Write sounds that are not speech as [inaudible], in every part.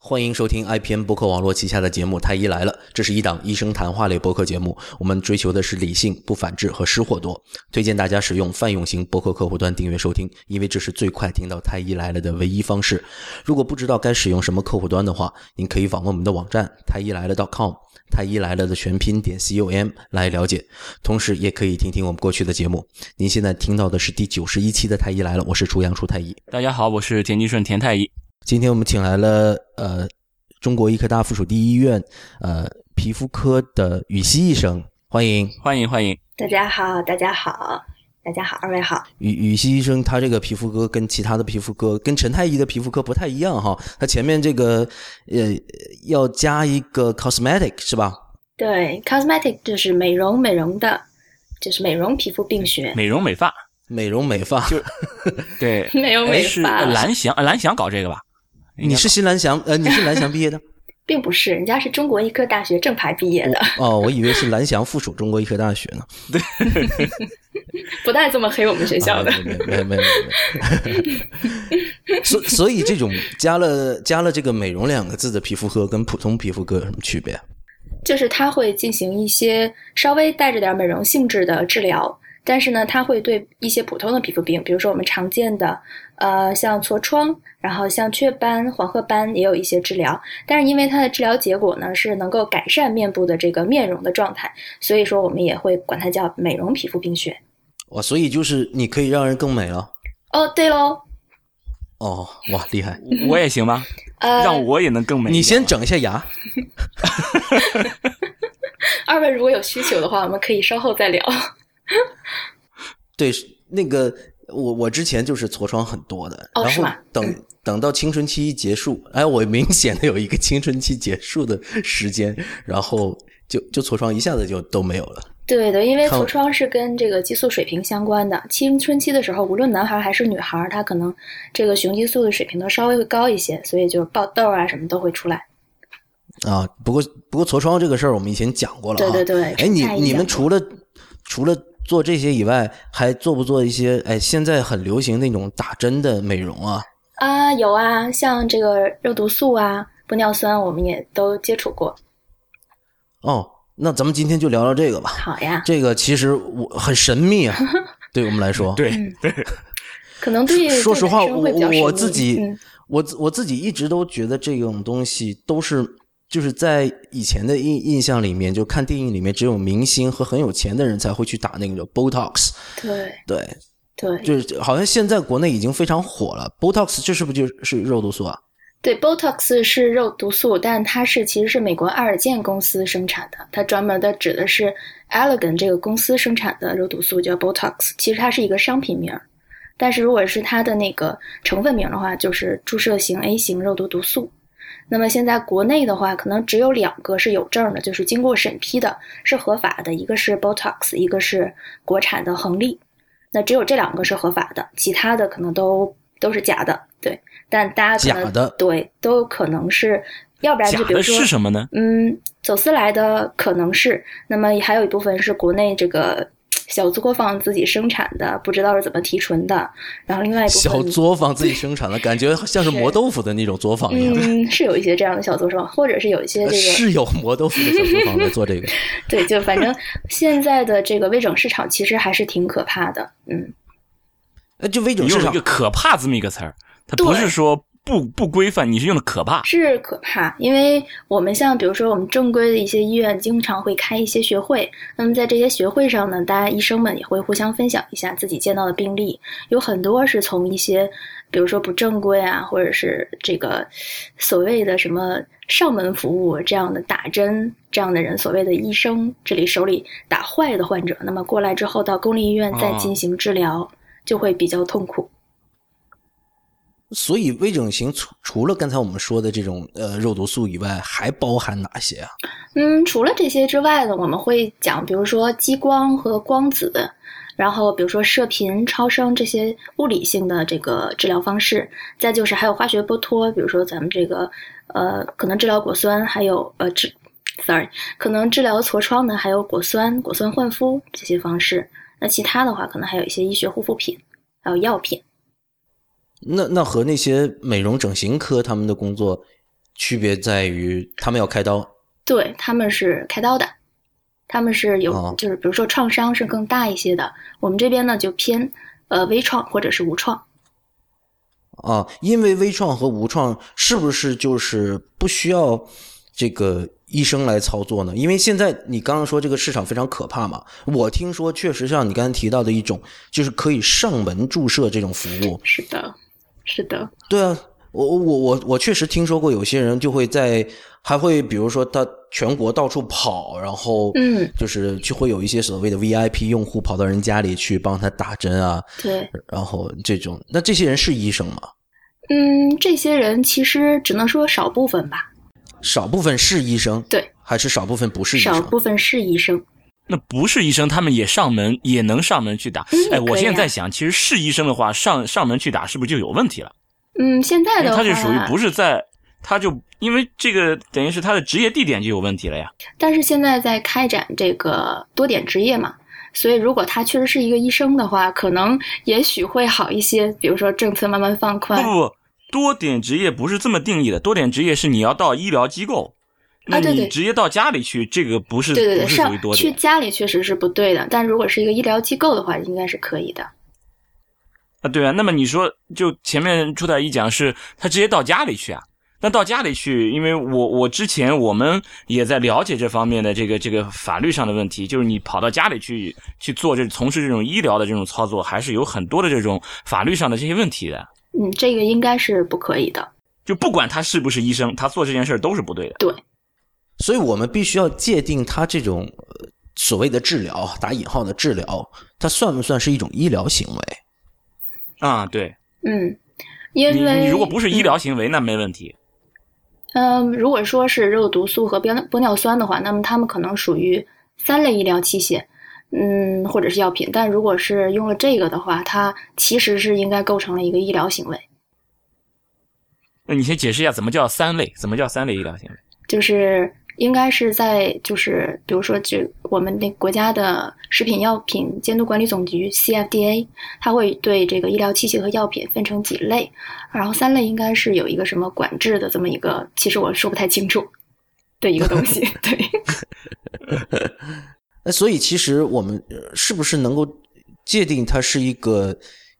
欢迎收听 IPN 博客网络旗下的节目《太医来了》，这是一档医生谈话类博客节目。我们追求的是理性、不反制和失货多。推荐大家使用泛用型博客客户端订阅收听，因为这是最快听到《太医来了》的唯一方式。如果不知道该使用什么客户端的话，您可以访问我们的网站太医来了 .com，太医来了的全拼点 com 来了解。同时，也可以听听我们过去的节目。您现在听到的是第九十一期的《太医来了》，我是初阳初太医。大家好，我是田吉顺田太医。今天我们请来了呃中国医科大附属第一医院呃皮肤科的羽西医生，欢迎欢迎欢迎！大家好，大家好，大家好，二位好。羽羽西医生，他这个皮肤科跟其他的皮肤科跟陈太医的皮肤科不太一样哈，他前面这个呃要加一个 cosmetic 是吧？对，cosmetic 就是美容美容的，就是美容皮肤病学，美容美发，美容美发，就对，[laughs] 美容美是发。蓝翔蓝翔搞这个吧？你是新蓝翔呃你是蓝翔毕业的？[laughs] 并不是，人家是中国医科大学正牌毕业的。哦，我以为是蓝翔附属中国医科大学呢。对，[laughs] 不带这么黑我们学校的。没没没没。[laughs] 所所以这种加了加了这个美容两个字的皮肤科跟普通皮肤科有什么区别？就是它会进行一些稍微带着点美容性质的治疗，但是呢，它会对一些普通的皮肤病，比如说我们常见的呃像痤疮，然后像雀斑、黄褐斑也有一些治疗。但是因为它的治疗结果呢是能够改善面部的这个面容的状态，所以说我们也会管它叫美容皮肤病学。哇，所以就是你可以让人更美了。哦，对喽。哦，哇，厉害！我也行吗？[laughs] 呃，让我也能更美。你先整一下牙。[laughs] 二位如果有需求的话，我们可以稍后再聊。[laughs] 对，那个我我之前就是痤疮很多的，哦、然后等等到青春期一结束，哎，我明显的有一个青春期结束的时间，然后就就痤疮一下子就都没有了。对的，因为痤疮是跟这个激素水平相关的。青春期的时候，无论男孩还是女孩，他可能这个雄激素的水平都稍微会高一些，所以就是爆痘啊什么都会出来。啊，不过不过痤疮这个事儿我们以前讲过了。对对对。哎，你你们除了除了做这些以外，还做不做一些？哎，现在很流行那种打针的美容啊。啊，有啊，像这个肉毒素啊、玻尿酸，我们也都接触过。哦。那咱们今天就聊聊这个吧。好呀，这个其实我很神秘啊，[laughs] 对我们来说。对对，可能对。说实话，我我自己，嗯、我我自己一直都觉得这种东西都是就是在以前的印印象里面，就看电影里面只有明星和很有钱的人才会去打那个 Botox。对对对，就是好像现在国内已经非常火了。Botox 这是不是就是肉毒素啊？对，Botox 是肉毒素，但它是其实是美国爱尔健公司生产的，它专门的指的是 Allergan 这个公司生产的肉毒素叫 Botox，其实它是一个商品名，但是如果是它的那个成分名的话，就是注射型 A 型肉毒毒素。那么现在国内的话，可能只有两个是有证的，就是经过审批的，是合法的，一个是 Botox，一个是国产的恒力。那只有这两个是合法的，其他的可能都都是假的。对，但大家可能假的对都有可能是，要不然就比如说是什么呢？嗯，走私来的可能是，那么还有一部分是国内这个小作坊自己生产的，不知道是怎么提纯的。然后另外一部分小作坊自己生产的，感觉像是 [laughs] 磨豆腐的那种作坊一样。嗯，[laughs] 是有一些这样的小作坊，或者是有一些这个是有磨豆腐的小作坊在做这个。[laughs] 对，就反正现在的这个微整市场其实还是挺可怕的。嗯，那，就微整市场一个可怕这么一个词儿。它不是说不不规范，你是用的可怕，是可怕。因为我们像比如说我们正规的一些医院，经常会开一些学会。那么在这些学会上呢，大家医生们也会互相分享一下自己见到的病例，有很多是从一些比如说不正规啊，或者是这个所谓的什么上门服务这样的打针这样的人，所谓的医生这里手里打坏的患者，那么过来之后到公立医院再进行治疗，哦、就会比较痛苦。所以微整形除除了刚才我们说的这种呃肉毒素以外，还包含哪些啊？嗯，除了这些之外呢，我们会讲，比如说激光和光子，然后比如说射频、超声这些物理性的这个治疗方式，再就是还有化学剥脱，比如说咱们这个呃可能治疗果酸，还有呃治，sorry，可能治疗痤疮的还有果酸、果酸焕肤这些方式。那其他的话，可能还有一些医学护肤品，还有药品。那那和那些美容整形科他们的工作区别在于他们要开刀，对他们是开刀的，他们是有、哦就是比如说创伤是更大一些的，我们这边呢就偏呃微创或者是无创。啊，因为微创和无创是不是就是不需要这个医生来操作呢？因为现在你刚刚说这个市场非常可怕嘛，我听说确实像你刚才提到的一种，就是可以上门注射这种服务。是的，是的，对啊，我我我我确实听说过有些人就会在还会比如说他全国到处跑，然后嗯，就是就会有一些所谓的 VIP 用户跑到人家里去帮他打针啊，对，然后这种，那这些人是医生吗？嗯，这些人其实只能说少部分吧，少部分是医生，对，还是少部分不是医生少？部分是医生。那不是医生，他们也上门，也能上门去打。哎，我现在在想，其实是医生的话，上上门去打是不是就有问题了？嗯，现在的话，他就属于不是在，他就因为这个等于是他的职业地点就有问题了呀。但是现在在开展这个多点执业嘛，所以如果他确实是一个医生的话，可能也许会好一些。比如说政策慢慢放不宽，不不，多点执业不是这么定义的，多点执业是你要到医疗机构，那你直接到家里去，这个不是对对对，不是属于多点。家里确实是不对的，但如果是一个医疗机构的话，应该是可以的。啊，对啊，那么你说，就前面出太医讲是他直接到家里去啊？那到家里去，因为我我之前我们也在了解这方面的这个这个法律上的问题，就是你跑到家里去去做这从事这种医疗的这种操作，还是有很多的这种法律上的这些问题的。嗯，这个应该是不可以的。就不管他是不是医生，他做这件事儿都是不对的。对，所以我们必须要界定它这种呃所谓的治疗（打引号的治疗），它算不算是一种医疗行为？啊，对嗯，因为你如果不是医疗行为，那没问题。嗯，如果说是肉毒素和玻玻尿酸的话，那么它们可能属于三类医疗器械，嗯，或者是药品。但如果是用了这个的话，它其实是应该构成了一个医疗行为，那你先解释一下，怎么叫三类？怎么叫三类医疗行为？就是应该是在就是比如说就我们那国家的食品药品监督管理总局 CFDA，它会对这个医疗器械和药品分成几类，然后三类应该是有一个什么管制的这么一个，其实我说不太清楚的一个东西，[laughs] 对。[laughs] 那所以其实我们呃是不是能够界定它是一个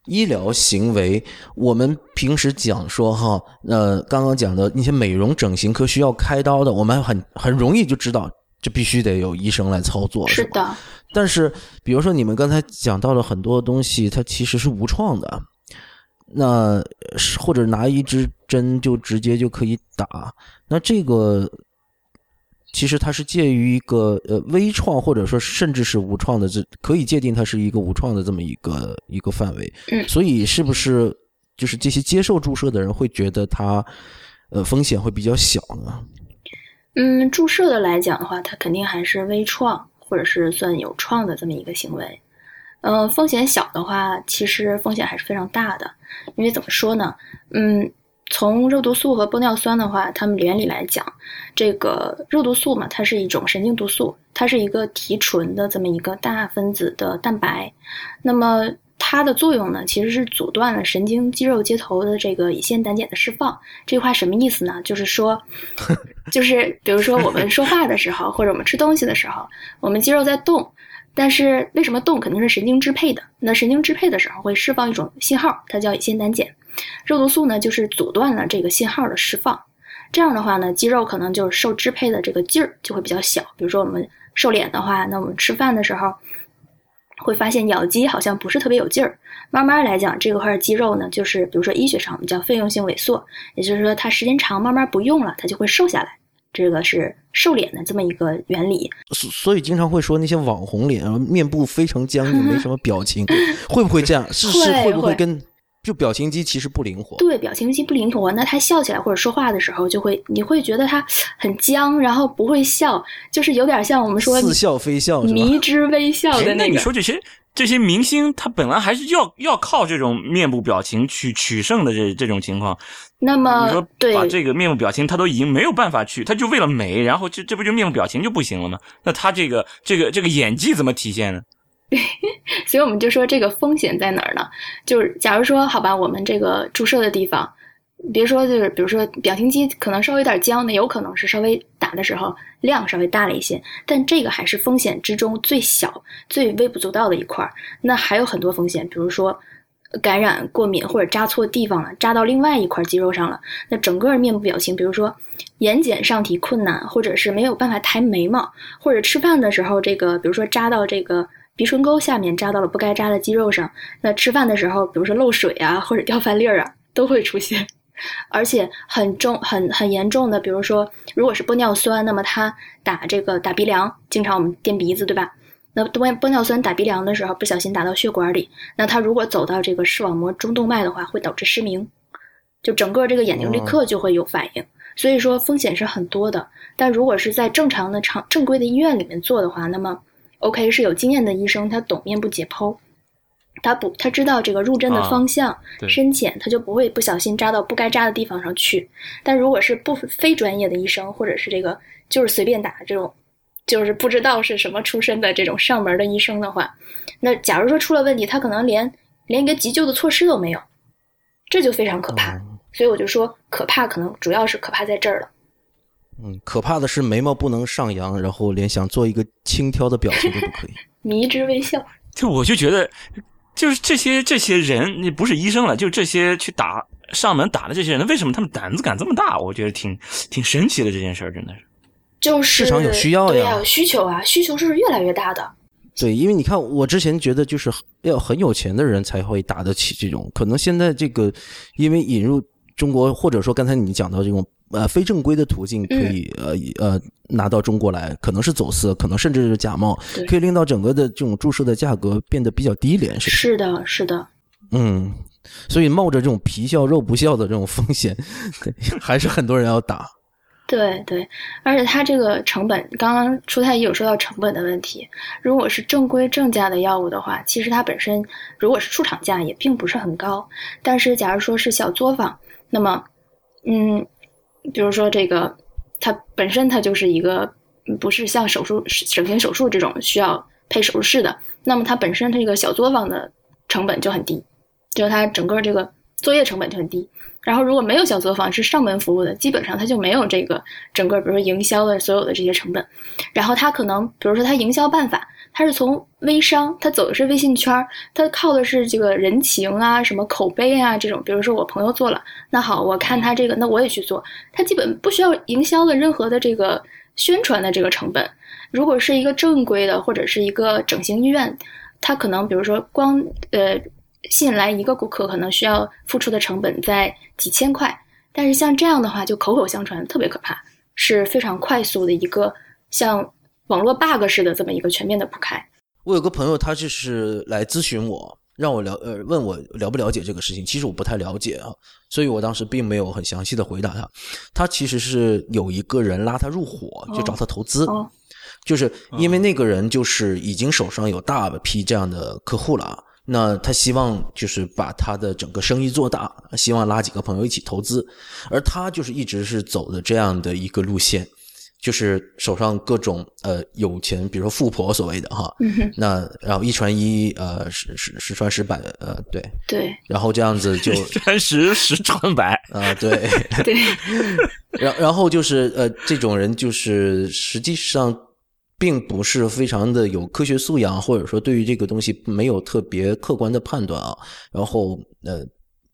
医疗行为？我们平时讲说哈，呃，刚刚讲的那些美容整形科需要开刀的，我们很很容易就知道，这必须得有医生来操作，是的，但是，比如说你们刚才讲到了很多东西，它其实是无创的，那是或者拿一支针就直接就可以打，那这个其实它是介于一个呃微创或者说甚至是无创的这可以界定它是一个无创的这么一个一个范围，嗯所以是不是就是这些接受注射的人会觉得它呃风险会比较小呢？嗯，注射的来讲的话，它肯定还是微创或者是算有创的这么一个行为。嗯、风险小的话，其实风险还是非常大的，因为怎么说呢？嗯，从肉毒素和玻尿酸的话，它们原理来讲，这个肉毒素嘛，它是一种神经毒素，它是一个提纯的这么一个大分子的蛋白。那么它的作用呢，其实是阻断了神经肌肉接头的这个乙酰胆碱的释放。这句话什么意思呢？就是说，[laughs] 就是比如说我们说话的时候，或者我们吃东西的时候，我们肌肉在动，但是为什么动？肯定是神经支配的。那神经支配的时候会释放一种信号，它叫乙酰胆碱。肉毒素呢，就是阻断了这个信号的释放。这样的话呢，肌肉可能就是受支配的这个劲儿就会比较小。比如说我们瘦脸的话，那我们吃饭的时候会发现咬肌好像不是特别有劲儿。慢慢来讲，这块肌肉呢，就是比如说医学上我们叫费用性萎缩，也就是说它时间长慢慢不用了，它就会瘦下来。这个是瘦脸的这么一个原理。所所以经常会说那些网红脸，面部非常僵硬，没什么表情，[laughs] 会不会这样？是是会会不会会跟就表情肌其实不灵活？对，表情肌不灵活，那他笑起来或者说话的时候，就会你会觉得他很僵，然后不会笑，就是有点像我们说似笑非笑？迷之微笑的那个。那。你说这些这些明星，他本来还是要要靠这种面部表情去取胜的这这种情况，那么你说把这个面部表情他都已经没有办法去，他就为了美，然后这这不就面部表情就不行了吗？那他这个这个这个演技怎么体现呢？对 [laughs] 所以我们就说这个风险在哪儿呢？就是假如说，好吧，我们这个注射的地方，别说就是，比如说表情肌可能稍微有点僵，那有可能是稍微打的时候量稍微大了一些，但这个还是风险之中最小、最微不足道的一块儿。那还有很多风险，比如说感染、过敏或者扎错地方了，扎到另外一块肌肉上了，那整个面部表情，比如说眼睑上提困难，或者是没有办法抬眉毛，或者吃饭的时候这个，比如说扎到这个。鼻唇沟下面扎到了不该扎的肌肉上，那吃饭的时候，比如说漏水啊，或者掉饭粒儿啊，都会出现。而且很重、很很严重的，比如说，如果是玻尿酸，那么它打这个打鼻梁，经常我们垫鼻子，对吧？那玻玻尿酸打鼻梁的时候，不小心打到血管里，那它如果走到这个视网膜中动脉的话，会导致失明，就整个这个眼睛立刻就会有反应。所以说风险是很多的。但如果是在正常的常正规的医院里面做的话，那么 OK 是有经验的医生，他懂面部解剖。他不，他知道这个入针的方向、深浅，他就不会不小心扎到不该扎的地方上去。但如果是不非专业的医生，或者是这个就是随便打这种，就是不知道是什么出身的这种上门的医生的话，那假如说出了问题，他可能连连一个急救的措施都没有，这就非常可怕。所以我就说，可怕可能主要是可怕在这儿了。嗯，可怕的是眉毛不能上扬，然后连想做一个轻佻的表情都不可以，[laughs] 迷之微笑。就我就觉得。就是这些这些人，你不是医生了，就这些去打上门打的这些人，为什么他们胆子敢这么大？我觉得挺挺神奇的这件事儿，真的是。就是市场有需要呀，有需求啊，需求是越来越大的。对，因为你看，我之前觉得就是要很有钱的人才会打得起这种，可能现在这个因为引入中国，或者说刚才你讲到这种。呃，非正规的途径可以呃呃拿到中国来，可能是走私，可能甚至是假冒，可以令到整个的这种注射的价格变得比较低廉，是是的，是的。嗯，所以冒着这种皮笑肉不笑的这种风险，[laughs] 还是很多人要打。对对，而且它这个成本，刚刚初太医有说到成本的问题。如果是正规正价的药物的话，其实它本身如果是出厂价也并不是很高。但是假如说是小作坊，那么嗯。比如说这个，它本身它就是一个不是像手术整形手术这种需要配手术室的，那么它本身这个小作坊的成本就很低，就是它整个这个作业成本就很低。然后如果没有小作坊是上门服务的，基本上它就没有这个整个比如说营销的所有的这些成本。然后它可能比如说它营销办法。他是从微商，他走的是微信圈儿，他靠的是这个人情啊，什么口碑啊这种。比如说我朋友做了，那好，我看他这个，那我也去做。他基本不需要营销的任何的这个宣传的这个成本。如果是一个正规的或者是一个整形医院，他可能比如说光呃吸引来一个顾客，可能需要付出的成本在几千块。但是像这样的话，就口口相传，特别可怕，是非常快速的一个像。网络 bug 式的这么一个全面的铺开。我有个朋友，他就是来咨询我，让我了呃问我了不了解这个事情。其实我不太了解啊，所以我当时并没有很详细的回答他。他其实是有一个人拉他入伙，就找他投资，就是因为那个人就是已经手上有大批这样的客户了，那他希望就是把他的整个生意做大，希望拉几个朋友一起投资，而他就是一直是走的这样的一个路线。就是手上各种呃有钱，比如说富婆所谓的哈，那然后一传一，呃十十十传十百，呃对。对，然后这样子就 [laughs] 传十十传百 [laughs] 啊对。对，[laughs] 然然后就是呃这种人就是实际上并不是非常的有科学素养，或者说对于这个东西没有特别客观的判断啊，然后呃。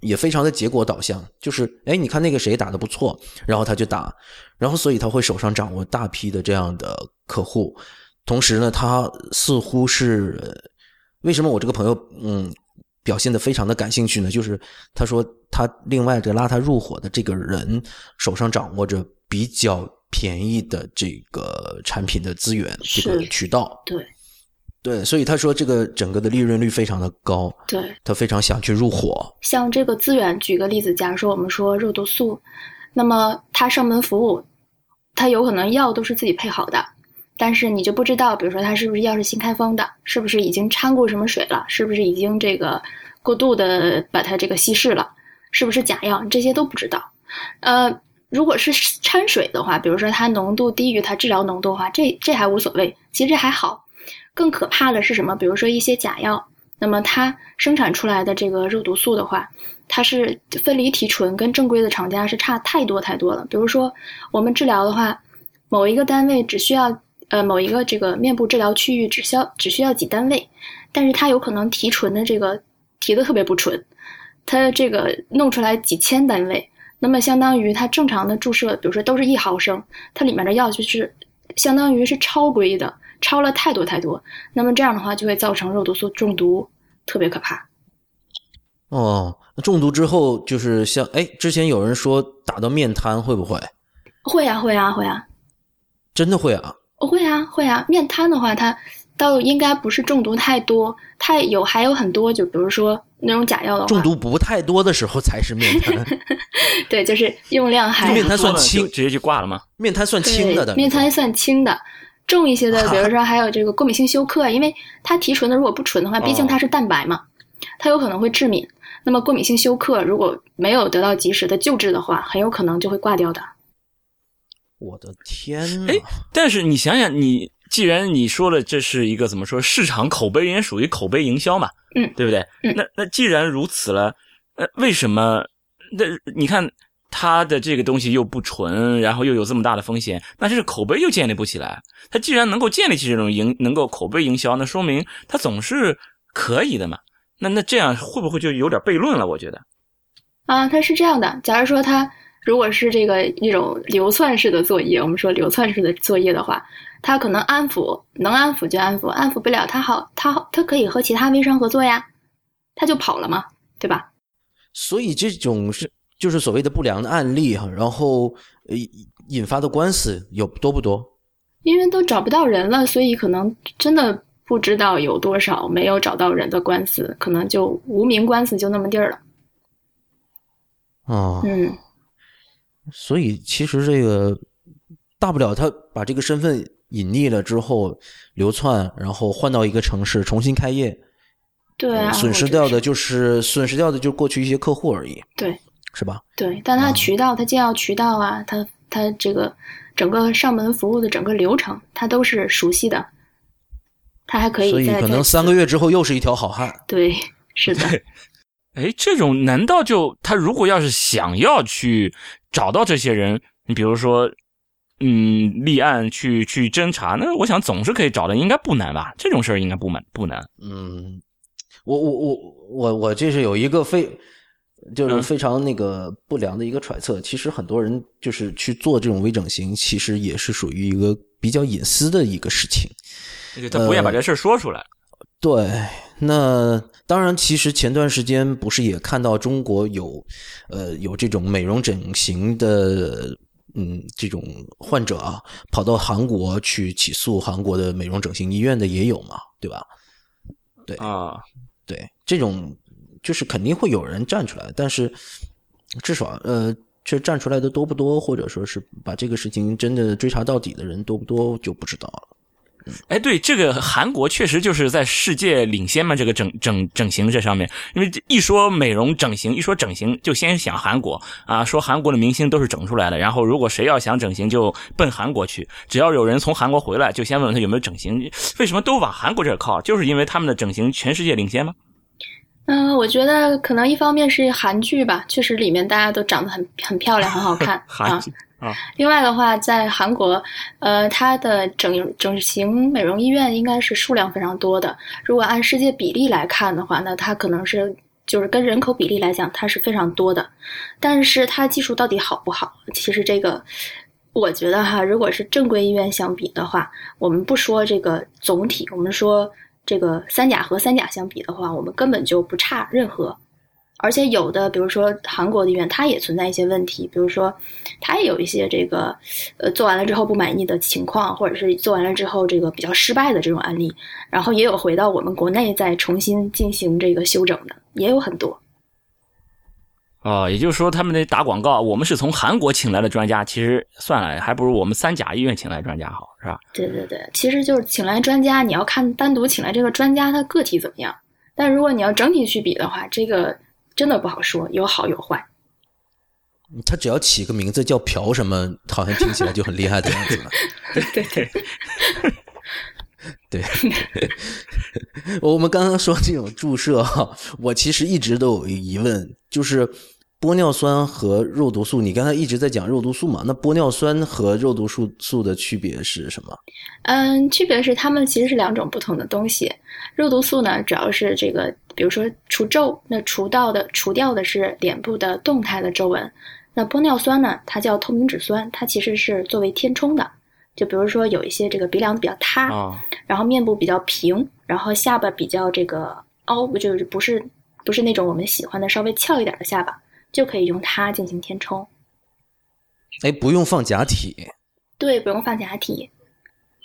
也非常的结果导向，就是哎，你看那个谁打的不错，然后他就打，然后所以他会手上掌握大批的这样的客户，同时呢，他似乎是为什么我这个朋友嗯表现的非常的感兴趣呢？就是他说他另外这拉他入伙的这个人手上掌握着比较便宜的这个产品的资源这个渠道，对。对，所以他说这个整个的利润率非常的高，对他非常想去入伙。像这个资源，举个例子，假如说我们说肉毒素，那么他上门服务，他有可能药都是自己配好的，但是你就不知道，比如说他是不是药是新开封的，是不是已经掺过什么水了，是不是已经这个过度的把它这个稀释了，是不是假药，这些都不知道。呃，如果是掺水的话，比如说它浓度低于它治疗浓度的话，这这还无所谓，其实还好。更可怕的是什么？比如说一些假药，那么它生产出来的这个肉毒素的话，它是分离提纯跟正规的厂家是差太多太多了。比如说我们治疗的话，某一个单位只需要呃某一个这个面部治疗区域只需要只需要几单位，但是它有可能提纯的这个提的特别不纯，它这个弄出来几千单位，那么相当于它正常的注射，比如说都是一毫升，它里面的药就是相当于是超规的，超了太多太多，那么这样的话就会造成肉毒素中毒，特别可怕。哦，中毒之后就是像哎，之前有人说打到面瘫会不会？会啊会啊会啊，真的会啊？会啊会啊，面瘫的话它倒应该不是中毒太多，太有还有很多，就比如说那种假药的话，中毒不太多的时候才是面瘫。[laughs] 对，就是用量还面瘫算轻直接就挂了吗？面瘫算轻的的，面瘫算轻的，重一些的，[laughs] 比如说还有这个过敏性休克，因为它提纯的如果不纯的话，毕竟它是蛋白嘛，它有可能会致敏。那么过敏性休克如果没有得到及时的救治的话，很有可能就会挂掉的。我的天呐！哎但是你想想，你既然你说了这是一个怎么说市场口碑，也属于口碑营销嘛，嗯，对不对？嗯那那既然如此了，呃，为什么？那你看它的这个东西又不纯，然后又有这么大的风险，那这个口碑又建立不起来。它既然能够建立起这种营，能够口碑营销，那说明它总是可以的嘛。那那这样会不会就有点悖论了？我觉得。啊，它是这样的，假如说它如果是这个一种流窜式的作业，我们说流窜式的作业的话，它可能安抚能安抚就安抚，安抚不了他好，他好，它可以和其他微商合作呀，他就跑了嘛，对吧？所以这种是就是所谓的不良的案例哈，然后呃引发的官司有多不多？因为都找不到人了，所以可能真的不知道有多少没有找到人的官司，可能就无名官司就那么地儿了。啊、嗯，所以其实这个大不了他把这个身份隐匿了之后流窜，然后换到一个城市重新开业，对啊，呃损失掉的就是损失掉的就是过去一些客户而已，对是吧？对，但它啊渠道，他建要渠道啊，他他这个整个上门服务的整个流程，他都是熟悉的，他还可以所以可能三个月之后又是一条好汉。对，是的，哎，这种难道就他如果要是想要去找到这些人，你比如说，嗯，立案去去侦查，那我想总是可以找的，应该不难吧？这种事儿应该不难不难。嗯，我我我我我这是有一个非就是嗯非常那个不良的一个揣测。其实很多人就是去做这种微整形，其实也是属于一个比较隐私的一个事情。对他不愿把这事儿说出来。对，那当然，其实前段时间不是也看到中国有，呃，有这种美容整形的，嗯，这种患者啊，跑到韩国去起诉韩国的美容整形医院的也有嘛，对吧？对啊，对，这种就是肯定会有人站出来，但是至少呃，这站出来的多不多，或者说是把这个事情真的追查到底的人多不多，就不知道了。哎，对，这个韩国确实就是在世界领先嘛，这个整整整形这上面，因为一说美容整形，一说整形就先想韩国啊，说韩国的明星都是整出来的，然后如果谁要想整形就奔韩国去，只要有人从韩国回来，就先问问他有没有整形，为什么都往韩国这靠？就是因为他们的整形全世界领先吗？嗯，我觉得可能一方面是韩剧吧，确实里面大家都长得很很漂亮，很好看 [laughs] 啊。啊，另外的话，在韩国，呃，它的整整形美容医院应该是数量非常多的。如果按世界比例来看的话，那它可能是就是跟人口比例来讲，它是非常多的。但是它技术到底好不好？其实这个，我觉得哈，如果是正规医院相比的话，我们不说这个总体，我们说这个三甲和三甲相比的话，我们根本就不差任何。而且有的，比如说韩国的医院，它也存在一些问题，比如说它也有一些这个呃做完了之后不满意的情况，或者是做完了之后这个比较失败的这种案例，然后也有回到我们国内再重新进行这个修整的，也有很多。哦，也就是说他们那打广告，我们是从韩国请来的专家，其实算了，还不如我们三甲医院请来专家好，是吧？对对对，其实就是请来专家，你要看单独请来这个专家他个体怎么样，但如果你要整体去比的话，这个真的不好说，有好有坏。他只要起个名字叫朴什么，好像听起来就很厉害的样子了。[laughs] 对对，对，[laughs] 我们刚刚说这种注射哈，我其实一直都有疑问，就是玻尿酸和肉毒素，你刚才一直在讲肉毒素嘛？那玻尿酸和肉毒素素的区别是什么？嗯，区别是它们其实是两种不同的东西。肉毒素呢，主要是这个，比如说除皱，那除到的除掉的是脸部的动态的皱纹。那玻尿酸呢，它叫透明质酸，它其实是作为填充的。就比如说有一些这个鼻梁比较塌，哦然后面部比较平，然后下巴比较这个凹，就是不是不是那种我们喜欢的稍微翘一点的下巴，就可以用它进行填充。哎，不用放假体，对，不用放假体。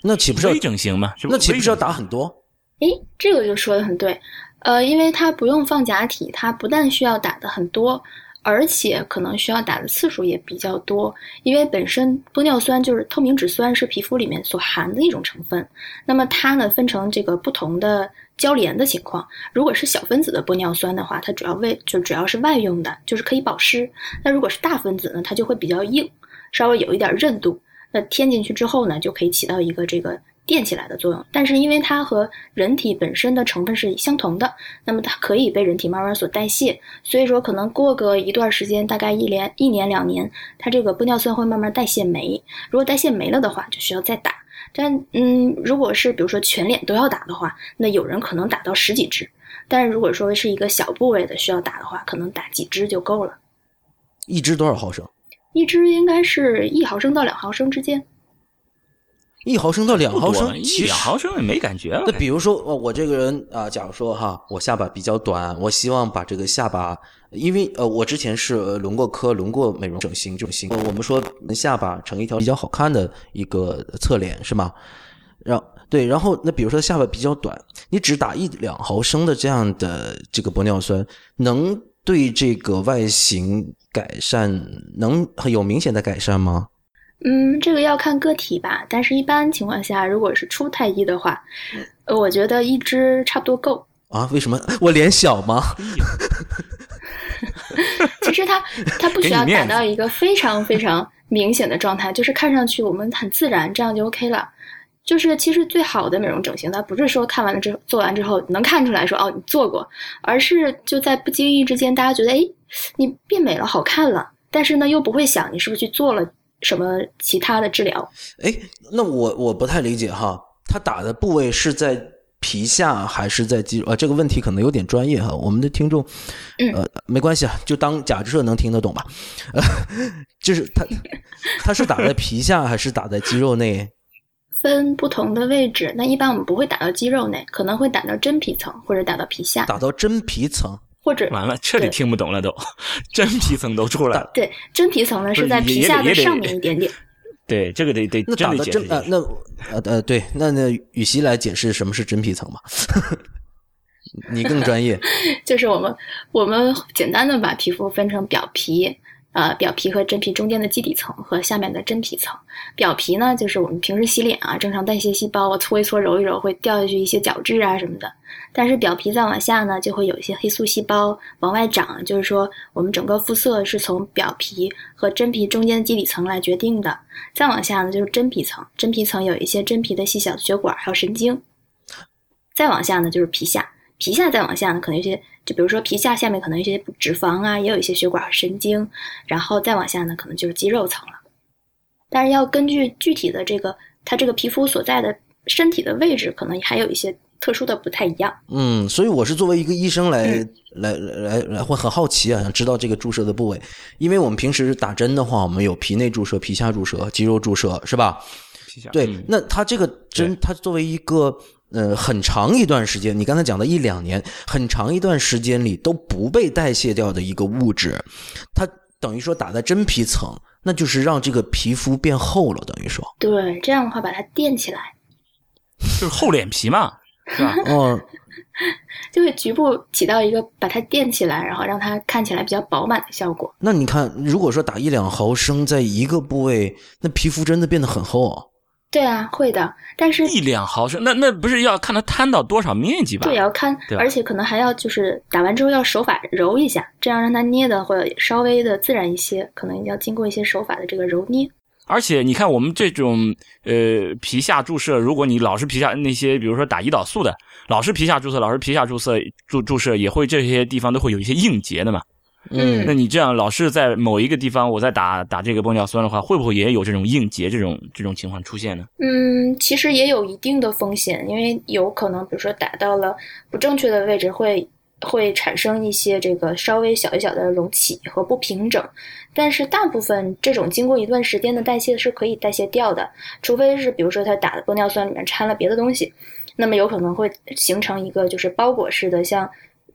那岂不是要微整形吗？那岂不是要打很多？哎，这个就说的很对，呃，因为它不用放假体，它不但需要打的很多，而且可能需要打的次数也比较多，因为本身玻尿酸就是透明质酸是皮肤里面所含的一种成分，那么它呢分成这个不同的交联的情况，如果是小分子的玻尿酸的话，它主要为就主要是外用的，就是可以保湿；那如果是大分子呢，它就会比较硬，稍微有一点韧度，那添进去之后呢，就可以起到一个这个垫起来的作用。但是因为它和人体本身的成分是相同的，那么它可以被人体慢慢所代谢，所以说可能过个一段时间，大概一年、一年两年，它这个玻尿酸会慢慢代谢没。如果代谢没了的话，就需要再打。但嗯，如果是比如说全脸都要打的话，那有人可能打到十几支。但是如果说是一个小部位的需要打的话，可能打几支就够了。一支多少毫升？一支应该是一毫升到两毫升之间。一毫升到两毫升，一其实两毫升也没感觉了。那比如说，我我这个人啊、假如说哈，我下巴比较短，我希望把这个下巴，因为呃，我之前是呃轮过科，轮过美容整形整形，呃我们说下巴成一条比较好看的一个侧脸是吗？然对，然后那比如说下巴比较短，你只打一两毫升的这样的这个玻尿酸，能对这个外形改善能有明显的改善吗？嗯，这个要看个体吧，但是一般情况下，如果是初太医的话，呃，我觉得一支差不多够。啊？为什么我脸小吗？[laughs] 其实它它不需要达到一个非常非常明显的状态，就是看上去我们很自然，这样就 OK 了。就是其实最好的美容整形，它不是说看完了之后做完之后能看出来说哦你做过，而是就在不经意之间，大家觉得哎你变美了，好看了，但是呢又不会想你是不是去做了什么其他的治疗。哎，那我我不太理解哈，他打的部位是在皮下还是在肌肉？啊，这个问题可能有点专业哈，我们的听众，嗯呃，没关系啊，就当假设能听得懂吧。呃，就是他 [laughs] 他是打在皮下还是打在肌肉内？分不同的位置，那一般我们不会打到肌肉内，可能会打到真皮层或者打到皮下，打到真皮层？或者完了，彻底听不懂了都，[laughs] 真皮层都出来了。对真皮层呢是是在皮下的上面一点点。对，这个得得那打真的真呃解释。那呃呃对，那那雨熙来解释什么是真皮层吧，[laughs] 你更专业。[laughs] 就是我们我们简单的把皮肤分成表皮，呃，表皮和真皮中间的基底层和下面的真皮层。表皮呢，就是我们平时洗脸啊，正常代谢细胞啊，搓一搓、揉一揉，会掉下去一些角质啊什么的。但是表皮再往下呢，就会有一些黑素细胞往外长，就是说我们整个肤色是从表皮和真皮中间的基底层来决定的。再往下呢，就是真皮层，真皮层有一些真皮的细小血管还有神经。再往下呢，就是皮下。皮下再往下呢，可能有一些，就比如说皮下下面可能有一些脂肪啊，也有一些血管和神经，然后再往下呢，可能就是肌肉层了。但是要根据具体的这个它这个皮肤所在的身体的位置，可能还有一些特殊的不太一样。嗯，所以我是作为一个医生来、嗯来来来来，会很好奇啊，想知道这个注射的部位，因为我们平时打针的话，我们有皮内注射、皮下注射、肌肉注射，是吧？皮下对，嗯那它这个针，它作为一个呃很长一段时间，你刚才讲的一两年，很长一段时间里都不被代谢掉的一个物质，它等于说打在真皮层，那就是让这个皮肤变厚了，等于说，对，这样的话把它垫起来，就是厚脸皮嘛，是吧？哦，[laughs] 就会局部起到一个把它垫起来，然后让它看起来比较饱满的效果。那你看，如果说打一两毫升在一个部位，那皮肤真的变得很厚啊。对啊，会的，但是一两毫升，那那不是要看它摊到多少面积吧？对，也要看而且可能还要就是打完之后要手法揉一下，这样让它捏的会稍微的自然一些，可能要经过一些手法的这个揉捏。而且你看，我们这种呃皮下注射，如果你老是皮下那些，比如说打胰岛素的，老是皮下注射，老是皮下注射注注射，也会这些地方都会有一些硬结的嘛。嗯那你这样老是在某一个地方，我在打打这个玻尿酸的话，会不会也有这种硬结这种这种情况出现呢？嗯，其实也有一定的风险，因为有可能，比如说打到了不正确的位置会，会产生一些这个稍微小一小的隆起和不平整。但是大部分这种经过一段时间的代谢是可以代谢掉的，除非是比如说它打的玻尿酸里面掺了别的东西，那么有可能会形成一个就是包裹式的，像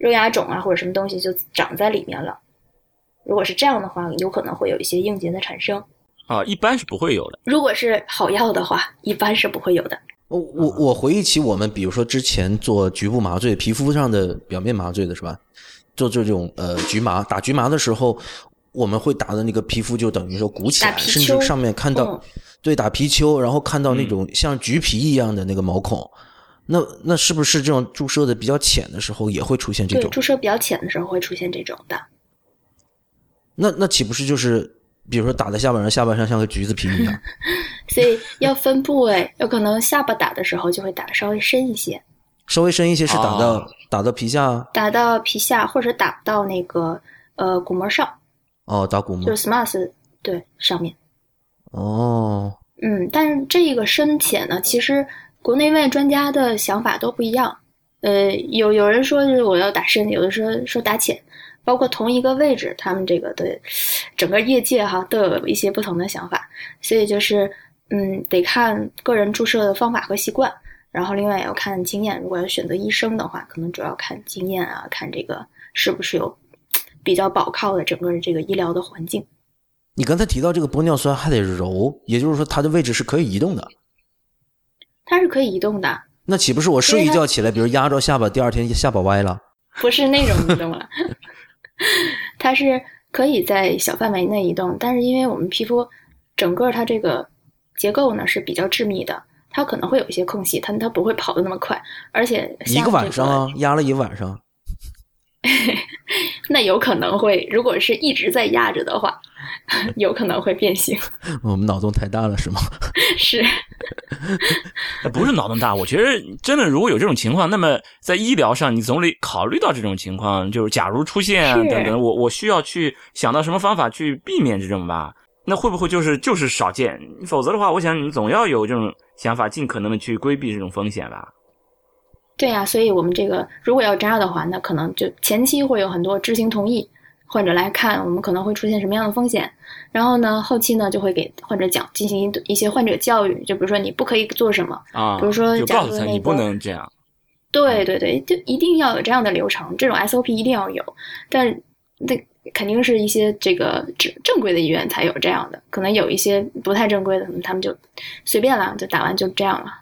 肉芽肿啊或者什么东西就长在里面了。如果是这样的话，有可能会有一些硬结的产生。啊，一般是不会有的。如果是好药的话，一般是不会有的。我我我回忆起我们，比如说之前做局部麻醉，皮肤上的表面麻醉的是吧？做这种呃局麻打局麻的时候，我们会打的那个皮肤就等于说鼓起来，甚至上面看到、嗯对打皮丘，然后看到那种像橘皮一样的那个毛孔。那那是不是这种注射的比较浅的时候也会出现这对，种？注射比较浅的时候会出现这种的。那那岂不是就是比如说打在下巴上，下巴上像个橘子皮一样？[laughs] 所以要分部位，有可能下巴打的时候就会打稍微深一些，稍微深一些是打到、哦打到皮下打到皮下或者打到那个呃骨膜上，哦，打骨膜就是 SMAS 对上面。哦。嗯，但是这个深浅呢，其实国内外专家的想法都不一样。呃，有有人说就是我要打深，有的说说打浅，包括同一个位置，他们这个的整个业界哈都有一些不同的想法，所以就是嗯，得看个人注射的方法和习惯，然后另外也要看经验。如果要选择医生的话，可能主要看经验啊，看这个是不是有比较保靠的整个这个医疗的环境。你刚才提到这个玻尿酸还得揉，也就是说它的位置是可以移动的。它是可以移动的，那岂不是我睡一觉起来，比如压着下巴，第二天下巴歪了？[laughs] 不是那种移动了，[laughs] 它是可以在小范围内移动，但是因为我们皮肤整个它这个结构呢是比较致密的，它可能会有一些空隙，它它不会跑得那么快，而且一个晚上啊，压了一个晚上。[laughs] 那有可能会，如果是一直在压着的话，[laughs] 有可能会变形。[laughs] 我们脑洞太大了是吗？[laughs] 是，呃不是脑洞大，我觉得真的如果有这种情况，那么在医疗上你总得考虑到这种情况，就是假如出现等等，我我需要去想到什么方法去避免这种吧？那会不会就是就是少见？否则的话，我想你总要有这种想法，尽可能的去规避这种风险吧。对呀、所以我们这个如果要扎的话，那可能就前期会有很多知情同意，患者来看我们可能会出现什么样的风险，然后呢，后期呢就会给患者讲进行一一些患者教育，就比如说你不可以做什么，啊，比如说就假你不能这样。对对对，就一定要有这样的流程，这种 SOP 一定要有，但那肯定是一些这个正正规的医院才有这样的，可能有一些不太正规的，他们就随便了，就打完就这样了。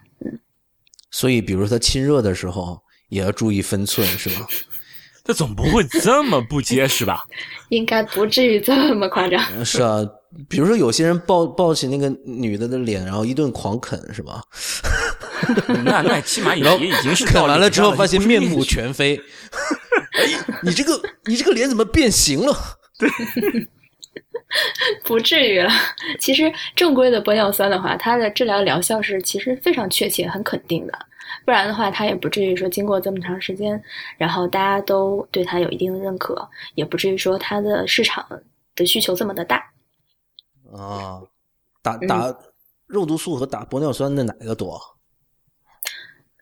所以，比如说他亲热的时候，也要注意分寸，是吧？[laughs] 他总不会这么不结实吧？[laughs] 应该不至于这么夸张。是啊，比如说有些人抱抱起那个女的的脸，然后一顿狂啃，是吧？[laughs] 那那起码也也已经是啃完了之后，发现面目全非。哎，你这个你这个脸怎么变形了？[laughs] 不至于了。其实正规的玻尿酸的话，它的治疗疗效是其实非常确切、很肯定的。不然的话，它也不至于说经过这么长时间，然后大家都对它有一定的认可，也不至于说它的市场的需求这么的大。啊，打打肉毒素和打玻尿酸的哪个多？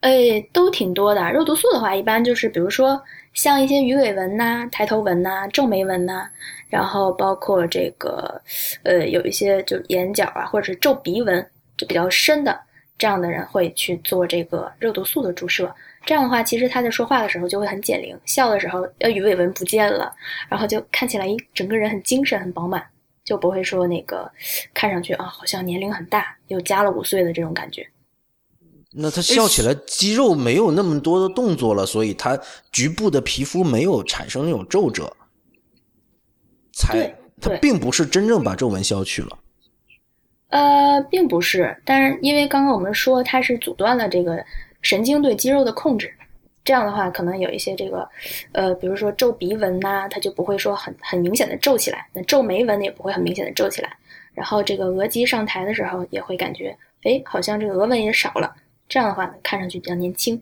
哎，都挺多的。肉毒素的话，一般就是比如说像一些鱼尾纹呐、抬头纹呐、皱眉纹呐，然后包括这个呃有一些就眼角啊或者是皱鼻纹就比较深的这样的人会去做这个肉毒素的注射。这样的话，其实他在说话的时候就会很减龄，笑的时候呃鱼尾纹不见了，然后就看起来一整个人很精神、很饱满，就不会说那个看上去啊好像年龄很大，又加了五岁的这种感觉。那他笑起来肌肉没有那么多的动作了，所以他局部的皮肤没有产生那种皱褶，才对他并不是真正把皱纹消去了。呃，并不是，但是因为刚刚我们说它是阻断了这个神经对肌肉的控制，这样的话可能有一些这个，呃，比如说皱鼻纹呐、它就不会说很很明显的皱起来，那皱眉纹也不会很明显的皱起来。然后这个额肌上抬的时候也会感觉，哎，好像这个额纹也少了。这样的话呢，看上去比较年轻。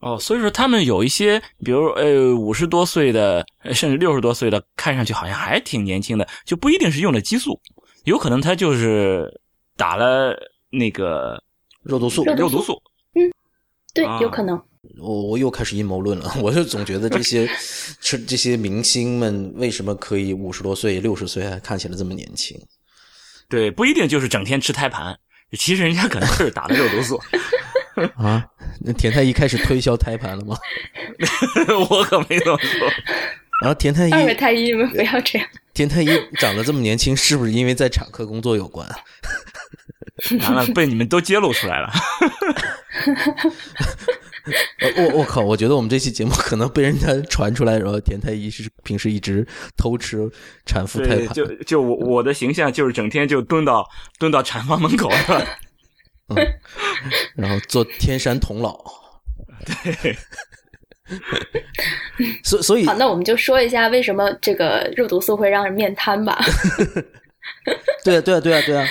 哦，所以说他们有一些，比如呃五十多岁的，甚至六十多岁的，看上去好像还挺年轻的，就不一定是用的激素，有可能他就是打了那个肉毒素。肉毒素。嗯，对，有可能。我我又开始阴谋论了，我就总觉得这些这这些明星们为什么可以五十多岁、六十岁还看起来这么年轻？对，不一定就是整天吃胎盘，其实人家可能是打了肉毒素。[laughs] 啊，那田太医开始推销胎盘了吗？[laughs] 我可没这么说。然后田太医，二位太医们不要这样。田太医长得这么年轻，是不是因为在产科工作有关？完了，被你们都揭露出来了。[laughs] 我我靠！我觉得我们这期节目可能被人家传出来，然后田太医是平时一直偷吃产妇胎盘。就就我我的形象就是整天就蹲到蹲到产房门口了。嗯，然后做天山童姥，对，所所以好，那我们就说一下为什么这个肉毒素会让人面瘫吧。[laughs] 对啊，对啊，对啊，对啊，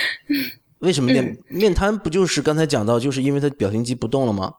为什么面面瘫不就是刚才讲到，就是因为它表情肌不动了吗？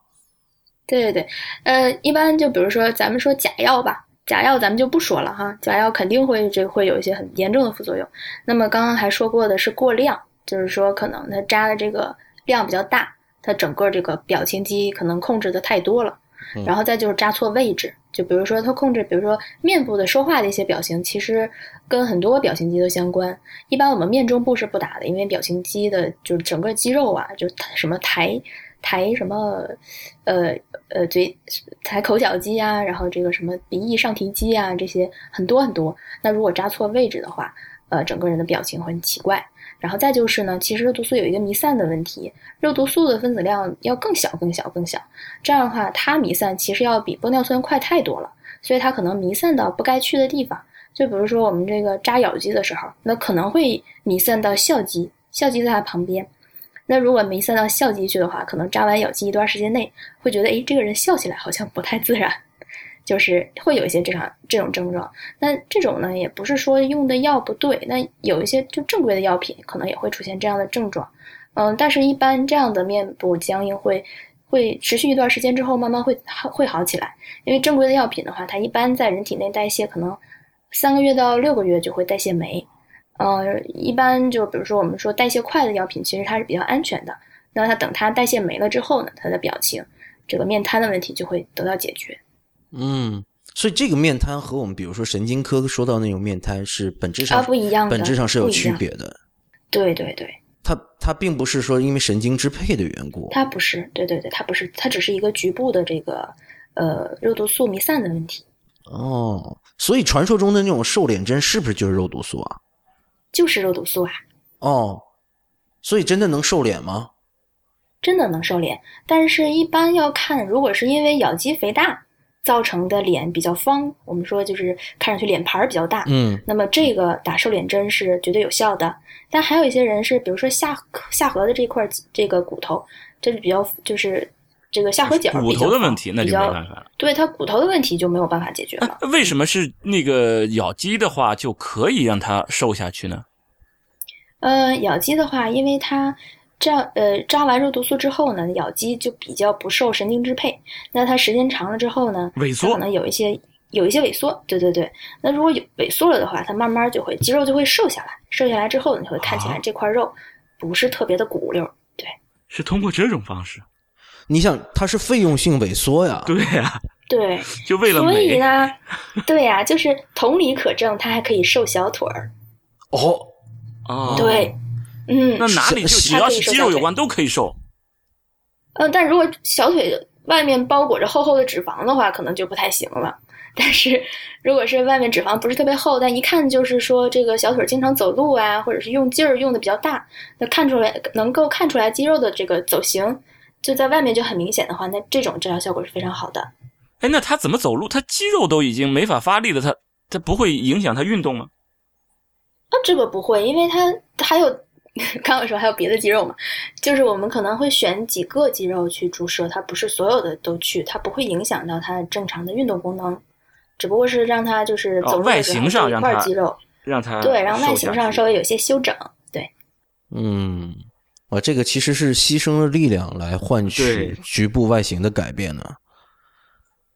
对对对，呃，一般就比如说咱们说假药吧，假药咱们就不说了哈，假药肯定会这会有一些很严重的副作用。那么刚刚还说过的是过量，就是说可能它扎的这个。量比较大，它整个这个表情肌可能控制的太多了，然后再就是扎错位置，就比如说他控制，比如说面部的说话的一些表情，其实跟很多表情肌都相关。一般我们面中部是不打的，因为表情肌的就是整个肌肉啊，就什么抬抬什么，呃呃嘴抬口角肌啊，然后这个什么鼻翼上提肌啊，这些很多很多。那如果扎错位置的话，呃，整个人的表情会很奇怪。然后再就是呢，其实肉毒素有一个弥散的问题，肉毒素的分子量要更小、更小、更小，这样的话它弥散其实要比玻尿酸快太多了，所以它可能弥散到不该去的地方。就比如说我们这个扎咬肌的时候，那可能会弥散到笑肌，笑肌在它旁边。那如果弥散到笑肌去的话，可能扎完咬肌一段时间内会觉得，哎，这个人笑起来好像不太自然。就是会有一些这样这种症状，那这种呢也不是说用的药不对，那有一些就正规的药品可能也会出现这样的症状，嗯，但是一般这样的面部僵硬会会持续一段时间之后慢慢会会好起来，因为正规的药品的话，它一般在人体内代谢可能三个月到六个月就会代谢没，呃，一般就比如说我们说代谢快的药品，其实它是比较安全的，那它等它代谢没了之后呢，它的表情这个面瘫的问题就会得到解决。嗯，所以这个面瘫和我们比如说神经科说到那种面瘫是本质上不一样，本质上是有区别的。对对对，它它并不是说因为神经支配的缘故，它不是，对对对，它不是，它只是一个局部的这个呃肉毒素弥散的问题。哦，所以传说中的那种瘦脸针是不是就是肉毒素啊？就是肉毒素啊。哦，所以真的能瘦脸吗？真的能瘦脸，但是一般要看，如果是因为咬肌肥大。造成的脸比较方，我们说就是看上去脸盘儿比较大。嗯，那么这个打瘦脸针是绝对有效的。但还有一些人是，比如说下下颌的这块这个骨头，这是比较就是这个下颌角骨头的问题，那就没办法了。对他骨头的问题就没有办法解决了。为什么是那个咬肌的话就可以让它瘦下去呢？呃，咬肌的话，因为它。这样，呃，扎完肉毒素之后呢，咬肌就比较不受神经支配。那它时间长了之后呢，萎缩，可能有一些有一些萎缩。对对对。那如果有萎缩了的话，它慢慢就会肌肉就会瘦下来。瘦下来之后，你会看起来这块肉不是特别的鼓溜。对，是通过这种方式。你想，它是费用性萎缩呀？对呀。对。[laughs] 就为了所以呢，对呀，就是同理可证，它还可以瘦小腿儿。哦。哦。对。嗯，那哪里就只要是肌肉有关都可以瘦。嗯，但如果小腿外面包裹着厚厚的脂肪的话，可能就不太行了。但是如果是外面脂肪不是特别厚，但一看就是说这个小腿经常走路啊，或者是用劲儿用的比较大，那看出来能够看出来肌肉的这个走形就在外面就很明显的话，那这种治疗效果是非常好的。哎，那他怎么走路？他肌肉都已经没法发力了，他他不会影响他运动吗？啊，这个不会，因为他还有。刚刚说还有别的肌肉嘛？就是我们可能会选几个肌肉去注射，它不是所有的都去，它不会影响到它正常的运动功能，只不过是让它就是走路的时候一块肌肉，让它对，让外形上稍微有些修整。对，嗯，啊，这个其实是牺牲了力量来换取局部外形的改变呢。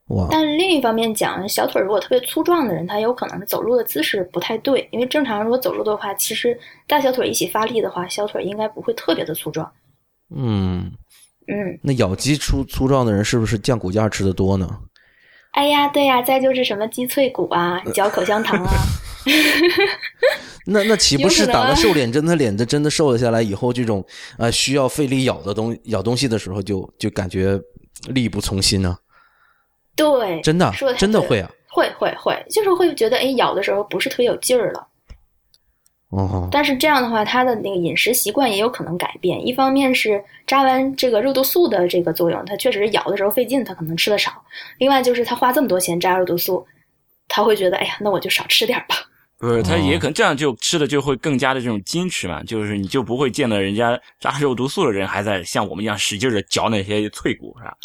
哇，但另一方面讲，小腿如果特别粗壮的人，他有可能是走路的姿势不太对，因为正常如果走路的话，其实大小腿一起发力的话，小腿应该不会特别的粗壮。嗯，嗯，那咬肌粗粗壮的人是不是酱骨架吃的多呢？哎呀，对呀，再就是什么鸡脆骨啊，嚼口香糖啊，[laughs] 那那岂不是打了瘦脸针，他脸的真的瘦了下来以后，这种呃需要费力咬的东咬东西的时候就，就感觉力不从心呢？对，真的说得太对了真的会啊？会会会，就是会觉得哎，咬的时候不是特别有劲儿了。哦，但是这样的话，他的那个饮食习惯也有可能改变。一方面是扎完这个肉毒素的这个作用，他确实是咬的时候费劲，他可能吃的少；另外就是他花这么多钱扎肉毒素，他会觉得哎呀，那我就少吃点儿吧。不是，他哦也可能这样就吃的就会更加的这种矜持嘛，就是你就不会见到人家扎肉毒素的人还在像我们一样使劲的嚼那些脆骨，是吧？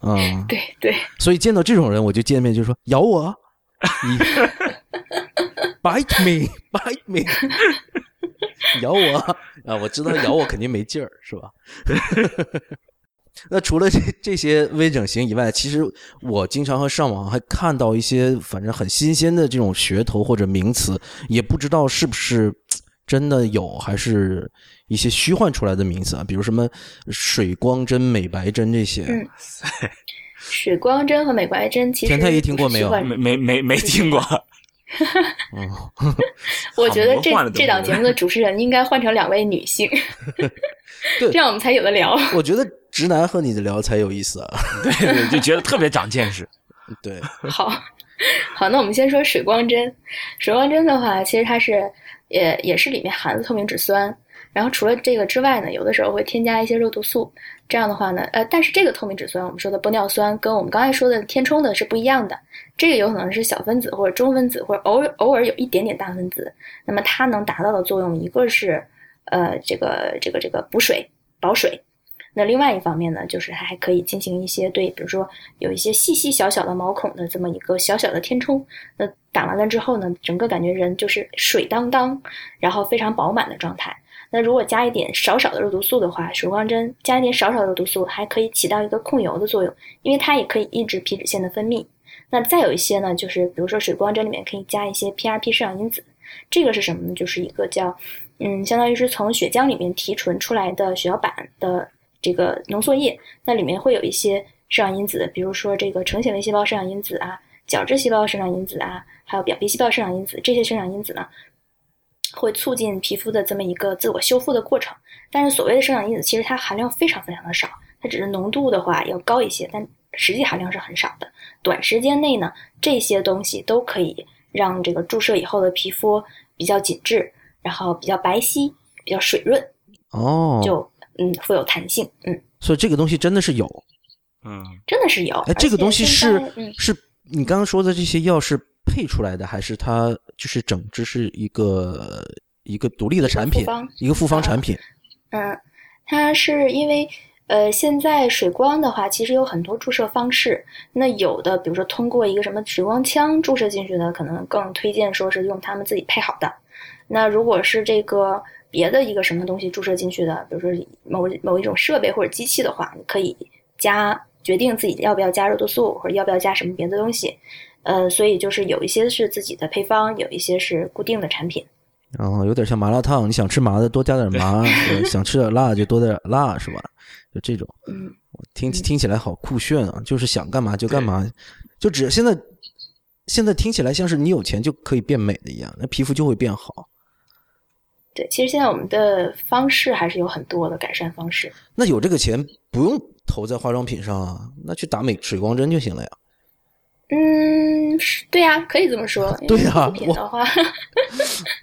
嗯，[laughs] 对对，所以见到这种人，我就见面就说咬我，你 [laughs] bite me，bite me，[laughs] 咬我啊！我知道咬我肯定没劲儿，是吧？那除了这这些微整形以外，其实我经常和上网还看到一些反正很新鲜的这种噱头或者名词，也不知道是不是真的有，还是一些虚幻出来的名词啊，比如什么水光针、美白针这些。嗯。水光针和美白针其实田太医听过没有？没没没没听过，嗯，我觉得这这档节目的主持人应该换成两位女性，[laughs] 对这样我们才有的聊。我觉得直男和你的聊才有意思啊。[laughs] 对对，就觉得特别长见识。[laughs] 对，好，好，那我们先说水光针。水光针的话，其实它是也也是里面含了透明质酸，然后除了这个之外呢，有的时候会添加一些肉毒素。这样的话呢，呃，但是这个透明质酸，我们说的玻尿酸，跟我们刚才说的填充的是不一样的。这个有可能是小分子或者中分子，或者偶尔偶尔有一点点大分子。那么它能达到的作用，一个是呃这个这个这个补水保水。那另外一方面呢，就是它还可以进行一些对，比如说有一些细细小小的毛孔的这么一个小小的填充。那打完了之后呢，整个感觉人就是水当当，然后非常饱满的状态。那如果加一点少少的肉毒素的话，水光针加一点少少的肉毒素，还可以起到一个控油的作用，因为它也可以抑制皮脂腺的分泌。那再有一些呢，就是比如说水光针里面可以加一些 PRP 摄氧因子，这个是什么呢？就是一个叫嗯，相当于是从血浆里面提纯出来的血小板的这个浓缩液，那里面会有一些生长因子，比如说这个成纤维细胞生长因子啊、角质细胞生长因子啊，还有表皮细胞生长因子，这些生长因子呢，会促进皮肤的这么一个自我修复的过程。但是所谓的生长因子，其实它含量非常非常的少，它只是浓度的话要高一些，但实际含量是很少的。短时间内呢，这些东西都可以让这个注射以后的皮肤比较紧致，然后比较白皙、比较水润，哦，就嗯富有弹性，嗯，所以这个东西真的是有。嗯，真的是有。哎，这个东西是嗯是你刚刚说的这些药是配出来的，还是它就是整只是一个一个独立的产品方，一个复方产品？嗯，它是因为呃，现在水光的话，其实有很多注射方式。那有的，比如说通过一个什么水光枪注射进去的，可能更推荐说是用他们自己配好的。那如果是这个别的一个什么东西注射进去的，比如说某某一种设备或者机器的话，你可以加决定自己要不要加肉毒素，或者要不要加什么别的东西。呃，所以就是有一些是自己的配方，有一些是固定的产品。然后有点像麻辣烫，你想吃麻的多加点麻，[laughs] 呃想吃点辣就多点辣，是吧？就这种，嗯，听听起来好酷炫啊！就是想干嘛就干嘛，就只现在现在听起来像是你有钱就可以变美的一样，那皮肤就会变好。对，其实现在我们的方式还是有很多的改善方式。那有这个钱不用投在化妆品上啊，那去打美水光针就行了呀。嗯，是对呀、可以这么说。[laughs] 对呀护肤品的话，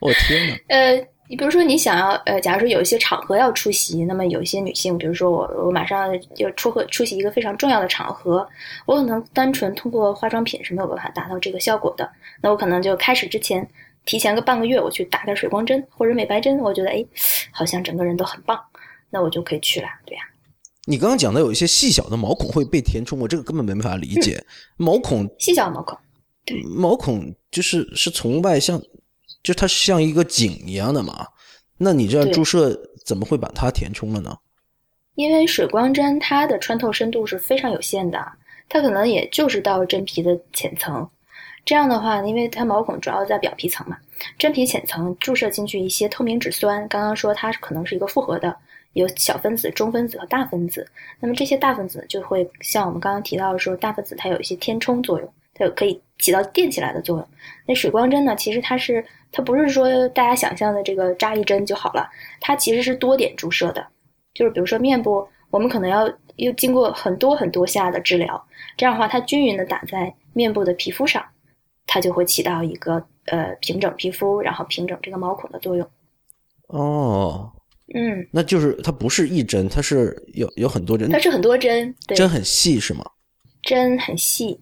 我、天哪！呃，你比如说你想要，呃，假如说有一些场合要出席，那么有一些女性，比如说我，我马上要出和出席一个非常重要的场合，我可能单纯通过化妆品是没有办法达到这个效果的。那我可能就开始之前，提前个半个月，我去打个水光针或者美白针，我觉得哎，好像整个人都很棒，那我就可以去了，对呀、你刚刚讲的有一些细小的毛孔会被填充，我这个根本没办法理解。[laughs] 毛孔细小毛孔，对毛孔就是是从外向，就它是像一个井一样的嘛。那你这样注射怎么会把它填充了呢？因为水光针它的穿透深度是非常有限的，它可能也就是到真皮的浅层。这样的话，因为它毛孔主要在表皮层嘛，真皮浅层注射进去一些透明质酸，刚刚说它可能是一个复合的，有小分子、中分子和大分子。那么这些大分子就会像我们刚刚提到的说，大分子它有一些填充作用，它有可以起到垫起来的作用。那水光针呢，其实它是它不是说大家想象的这个扎一针就好了，它其实是多点注射的。就是比如说面部，我们可能要又经过很多很多下的治疗，这样的话，它均匀的打在面部的皮肤上，它就会起到一个呃平整皮肤，然后平整这个毛孔的作用。哦，嗯，那就是它不是一针，它是有有很多针，它是很多针，对，针很细是吗？针很细，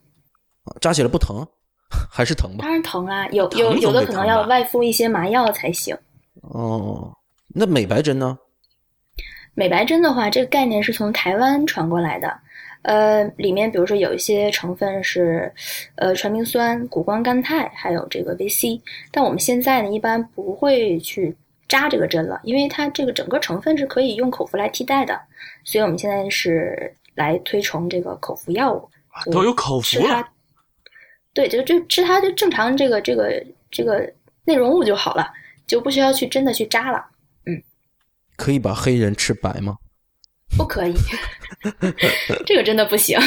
啊扎起来不疼，[laughs] 还是疼吧当？然疼啊，有有有的可能要外敷一些麻药才行。哦，那美白针呢？美白针的话，这个概念是从台湾传过来的。呃，里面比如说有一些成分是，呃，传明酸、谷胱甘肽，还有这个 VC，。但我们现在呢，一般不会去扎这个针了，因为它这个整个成分是可以用口服来替代的。所以我们现在是来推崇这个口服药物，啊都有口服了。对，就就吃它就正常这个这个这个内容物就好了，就不需要去真的去扎了。嗯可以把黑人吃白吗？不可以，[laughs] 这个真的不行。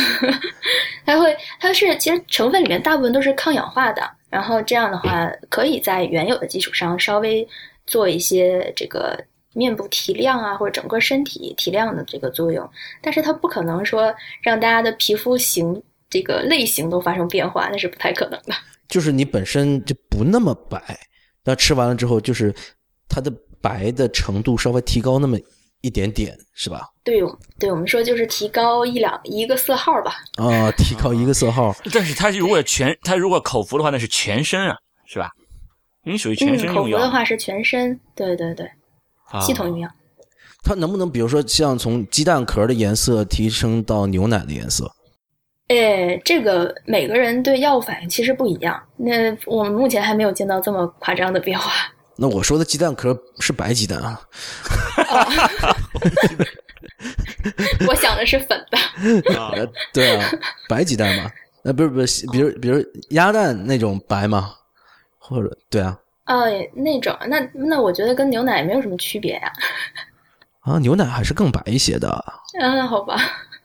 [laughs] 它会，它是其实成分里面大部分都是抗氧化的，然后这样的话，可以在原有的基础上稍微做一些这个面部提亮啊，或者整个身体提亮的这个作用。但是它不可能说让大家的皮肤型这个类型都发生变化，那是不太可能的。[laughs] 就是你本身就不那么白，那吃完了之后，就是它的白的程度稍微提高那么一点点，是吧？对，对我们说就是提高一两一个色号吧。啊，提高一个色号，[laughs] 但是它如果全，它如果口服的话，那是全身啊，是吧？因为属于全身嗯，口。服的话是全身，对对对，啊系统用药。它能不能比如说像从鸡蛋壳的颜色提升到牛奶的颜色？诶，这个每个人对药物反应其实不一样。那我们目前还没有见到这么夸张的变化。那我说的鸡蛋壳是白鸡蛋啊，[laughs] 我想的是粉的。啊呃，对啊，白鸡蛋嘛，那，不是不是，比如比如鸭蛋那种白嘛，或者对啊，哦，那种，那那我觉得跟牛奶没有什么区别呀。啊，牛奶还是更白一些的嗯，好吧。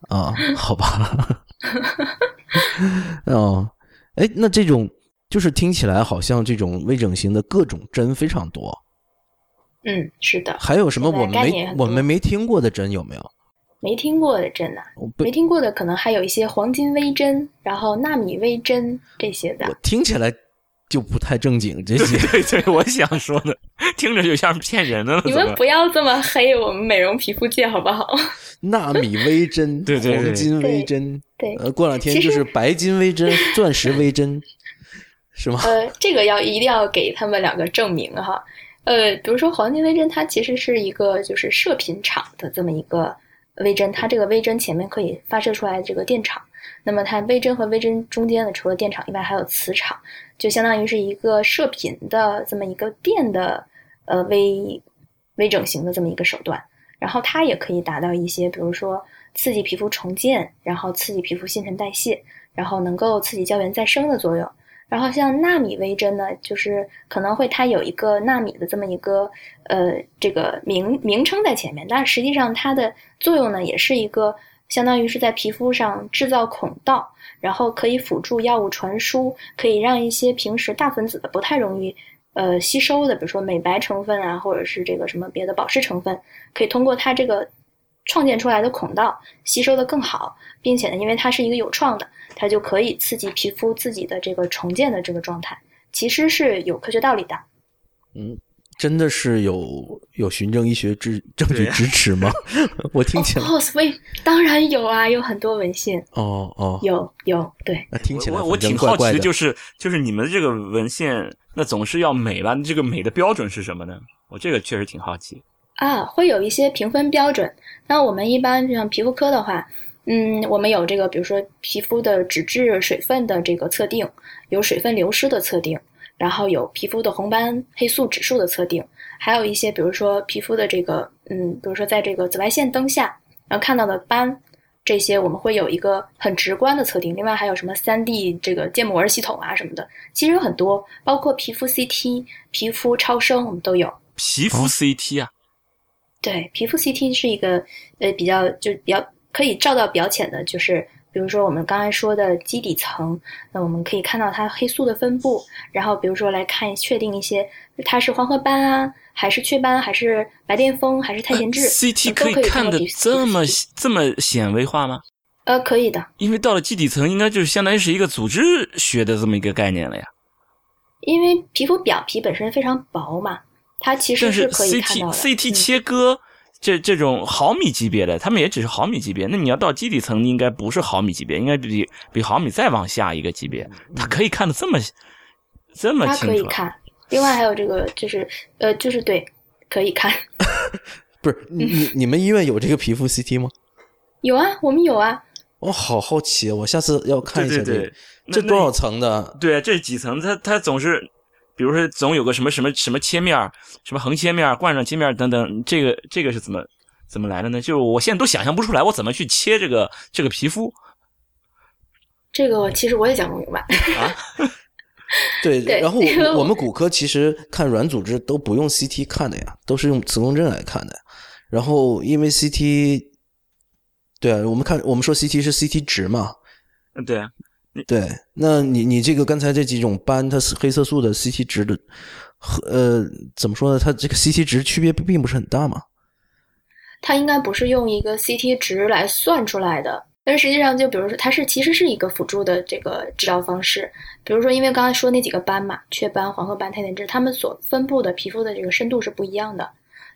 啊，好吧，[laughs] 哦，哎，那这种就是听起来好像这种微整形的各种针非常多，嗯，是的，还有什么我们没我们没听过的针有没有？没听过的针呐、我不没听过的可能还有一些黄金微针，然后纳米微针这些的我。听起来就不太正经，这些 [laughs] 对对，我想说的，听着就像是骗人的。你们不要这么黑我们美容皮肤界好不好？纳米微针、[laughs] 对对对黄金微针，对，呃，过两天就是白金微针、[laughs] 钻石微针，是吗？呃，这个要一定要给他们两个证明哈。呃，比如说黄金微针，它其实是一个就是射频场的这么一个微针，它这个微针前面可以发射出来这个电场。那么它微针和微针中间呢，除了电场以外，还有磁场，就相当于是一个射频的这么一个电的呃微微整形的这么一个手段。然后它也可以达到一些，比如说刺激皮肤重建，然后刺激皮肤新陈代谢，然后能够刺激胶原再生的作用。然后像纳米微针呢，就是可能会它有一个纳米的这么一个呃这个名名称在前面，但实际上它的作用呢，也是一个相当于是在皮肤上制造孔道，然后可以辅助药物传输，可以让一些平时大分子的不太容易呃吸收的，比如说美白成分啊，或者是这个什么别的保湿成分，可以通过它这个创建出来的孔道吸收的更好，并且呢，因为它是一个有创的，它就可以刺激皮肤自己的这个重建的这个状态，其实是有科学道理的。嗯，真的是有有循证医学支证据支持吗？[laughs] 我听起来，哦，所以当然有啊，有很多文献，哦哦，有有对。那听起来我我挺好奇的，就是就是你们这个文献，那总是要美吧？这个美的标准是什么呢？我这个确实挺好奇。啊，会有一些评分标准。那我们一般像皮肤科的话，嗯，我们有这个，比如说皮肤的脂质、水分的这个测定，有水分流失的测定，然后有皮肤的红斑黑素指数的测定，还有一些，比如说皮肤的这个，嗯，比如说在这个紫外线灯下，然后看到的斑，这些我们会有一个很直观的测定。另外还有什么三 D 这个建模系统啊什么的，其实有很多，包括皮肤 CT、皮肤超声，我们都有。皮肤 CT 啊？对，皮肤 CT 是一个呃比较就比较可以照到比较浅的，就是比如说我们刚才说的基底层，那我们可以看到它黑素的分布，然后比如说来看确定一些它是黄褐斑啊，还是雀斑，还是白癜风，还是太田痣，CT 可以看的这么这么显微化吗？呃，可以的，因为到了基底层，应该就是相当于是一个组织学的这么一个概念了呀。因为皮肤表皮本身非常薄嘛。它其实是可以看到的。CT 切割这这种毫米级别的，他们也只是毫米级别。那你要到基底层，应该不是毫米级别，应该比比毫米再往下一个级别。它可以看的这么这么清楚。它可以看。另外还有这个，就是呃，就是对，可以看。[laughs] 不是你你你们医院有这个皮肤 CT 吗？有啊，我们有啊。我好好奇，我下次要看一下这个。这多少层的？对，这是几层？它它总是。比如说，总有个什么什么什么切面什么横切面、冠状切面等等，这个这个是怎么怎么来的呢？就是我现在都想象不出来，我怎么去切这个这个皮肤？这个其实我也讲不明白啊。[laughs] 对，然后我们骨科其实看软组织都不用 CT 看的呀，都是用磁共振来看的。然后因为 CT，对啊，我们看我们说 CT 是 CT 值嘛，嗯，对。对，那你你这个刚才这几种斑，它是黑色素的 CT 值的，和呃怎么说呢？它这个 CT 值区别并不是很大嘛？它应该不是用一个 CT 值来算出来的，但实际上就比如说，它是其实是一个辅助的这个治疗方式。比如说，因为刚才说那几个斑嘛，雀斑、黄褐斑、太田痣，它们所分布的皮肤的这个深度是不一样的，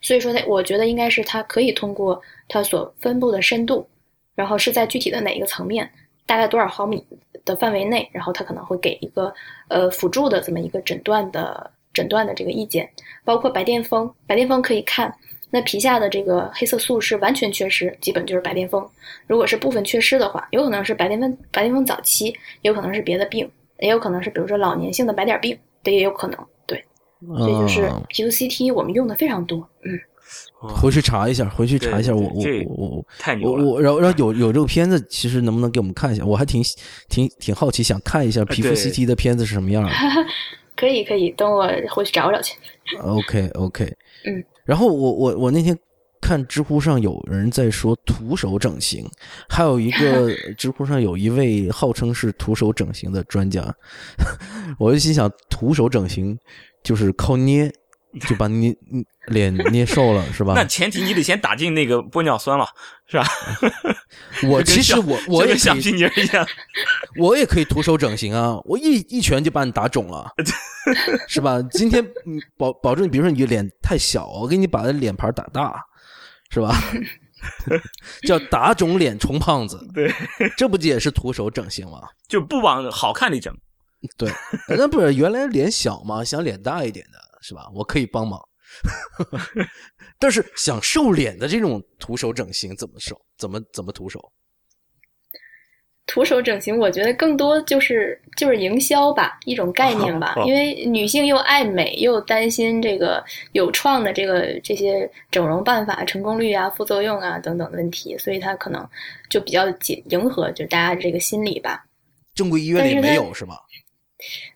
所以说它我觉得应该是它可以通过它所分布的深度，然后是在具体的哪一个层面，大概多少毫米。的范围内，然后他可能会给一个呃辅助的这么一个诊断的诊断的这个意见，包括白癜风，白癜风可以看那皮下的这个黑色素是完全缺失，基本就是白癜风。如果是部分缺失的话，有可能是白癜风白癜风早期，也有可能是别的病，也有可能是比如说老年性的白点病，这也有可能。对，所以就是皮肤 CT 我们用的非常多，嗯。回去查一下，回去查一下，我我我我太牛了。我然后然后有有这个片子，其实能不能给我们看一下？我还挺挺挺好奇，想看一下皮肤 CT 的片子是什么样的。[laughs] 可以可以，等我回去找找去。OK OK，嗯。然后我我我那天看知乎上有人在说徒手整形，还有一个 [laughs] 知乎上有一位号称是徒手整形的专家，[laughs] 我就心想，徒手整形就是靠捏。就把你 [laughs] 脸捏瘦了是吧？那前提你得先打进那个玻尿酸了，是吧？[laughs] 我其实我我也想我也可以徒手整形啊！我一一拳就把你打肿了，[laughs] 是吧？今天保保证，比如说你脸太小，我给你把脸盘打大，是吧？叫打肿脸充胖子，对，这不也是徒手整形吗？就不往好看里整，对，那不是原来脸小吗？想脸大一点的。是吧？我可以帮忙，[laughs] 但是想瘦脸的这种徒手整形怎么瘦？怎么怎么徒手？徒手整形，我觉得更多就是就是营销吧，一种概念吧。因为女性又爱美，又担心这个有创的这个这些整容办法成功率啊、副作用啊等等问题，所以她可能就比较迎迎合就大家这个心理吧。正规医院里没有是吗？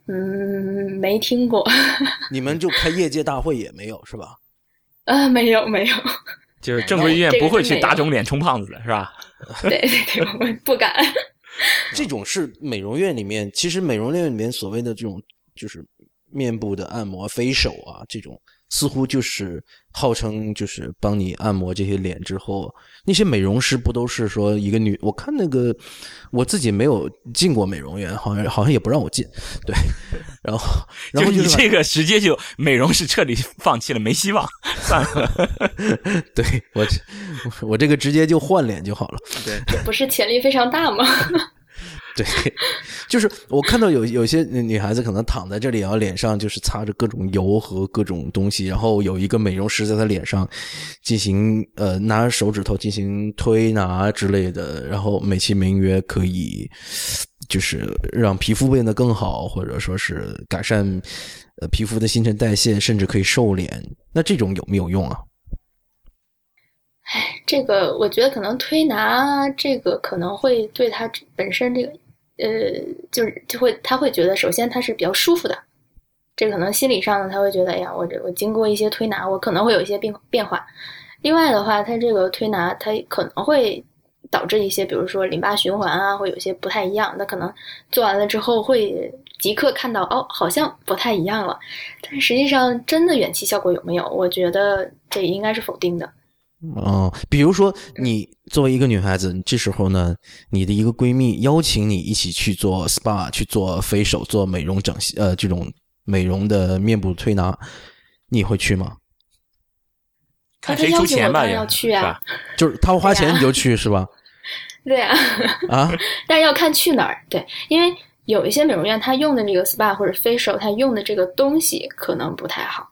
嗯，没听过。[laughs] 你们就开业界大会也没有是吧？啊，[laughs] 没有没有。就是正规医院不会去打肿脸充胖子的是吧？[laughs] 对对对，我们不敢。这种是美容院里面，其实美容院里面所谓的这种就是面部的按摩、飞手啊这种。似乎就是号称就是帮你按摩这些脸之后，那些美容师不都是说一个女？我看那个我自己没有进过美容院，好像好像也不让我进。对，然后 [laughs] 然后你这个直接就美容是彻底放弃了，没希望，[laughs] 算了。对我我这个直接就换脸就好了。对，不是潜力非常大吗？[laughs] 对，就是我看到有有些女孩子可能躺在这里，然后脸上就是擦着各种油和各种东西，然后有一个美容师在她脸上进行呃拿手指头进行推拿之类的，然后美其名曰可以就是让皮肤变得更好，或者说是改善呃皮肤的新陈代谢，甚至可以瘦脸。那这种有没有用啊？哎，这个我觉得可能推拿这个可能会对他本身这个呃，就是就会他会觉得，首先他是比较舒服的，这可能心理上呢他会觉得，哎呀，我这我经过一些推拿，我可能会有一些变变化。另外的话，他这个推拿他可能会导致一些，比如说淋巴循环啊，会有些不太一样。那可能做完了之后会即刻看到，哦，好像不太一样了。但实际上真的远期效果有没有？我觉得这应该是否定的。哦，比如说你作为一个女孩子，这时候呢，你的一个闺蜜邀请你一起去做 SPA，去做 facial，做美容整形，呃，这种美容的面部推拿，你会去吗？看谁出钱吧，要去啊，[laughs] 就是他花钱你就去是吧？[laughs] 对啊，啊，[laughs] 但是要看去哪儿。对，因为有一些美容院，他用的那个 SPA 或者 facial，他用的这个东西可能不太好，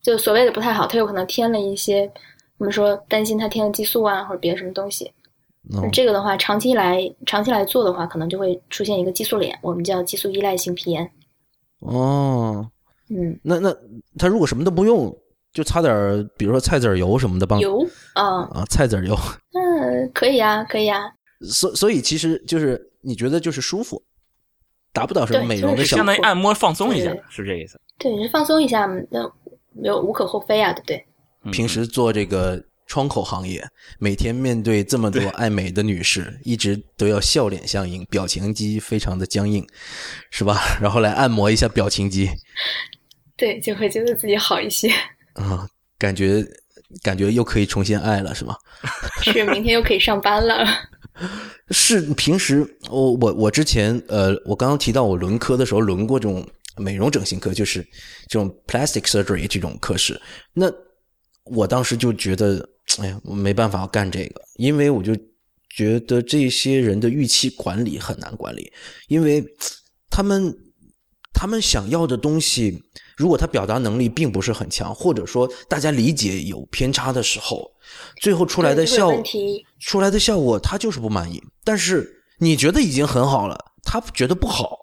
就所谓的不太好，他有可能添了一些。我们说担心他添了激素啊，或者别的什么东西。这个的话，长期来长期来做的话，可能就会出现一个激素脸，我们叫激素依赖性皮炎。哦，嗯，那那他如果什么都不用，就擦点比如说菜籽油什么的帮油啊啊菜籽油，[laughs] 嗯，可以啊，可以啊。所所以其实就是你觉得就是舒服，达不到什么美容的效果，相当于按摩放松一下，是这意思？对，放松一下，那没有无可厚非啊，对不对？平时做这个窗口行业，每天面对这么多爱美的女士，一直都要笑脸相迎，表情肌非常的僵硬，是吧？[laughs] 然后来按摩一下表情肌，对，就会觉得自己好一些 [laughs] 啊，感觉感觉又可以重新爱了，是吗？[laughs] 是，明天又可以上班了。是平时我我我之前呃，我刚刚提到我轮科的时候轮过这种美容整形科，就是这种 plastic surgery 这种科室，那。我当时就觉得，哎呀，我没办法干这个，因为我就觉得这些人的预期管理很难管理，因为他们他们想要的东西，如果他表达能力并不是很强，或者说大家理解有偏差的时候，最后出来的效出来的效果他就是不满意。但是你觉得已经很好了，他觉得不好。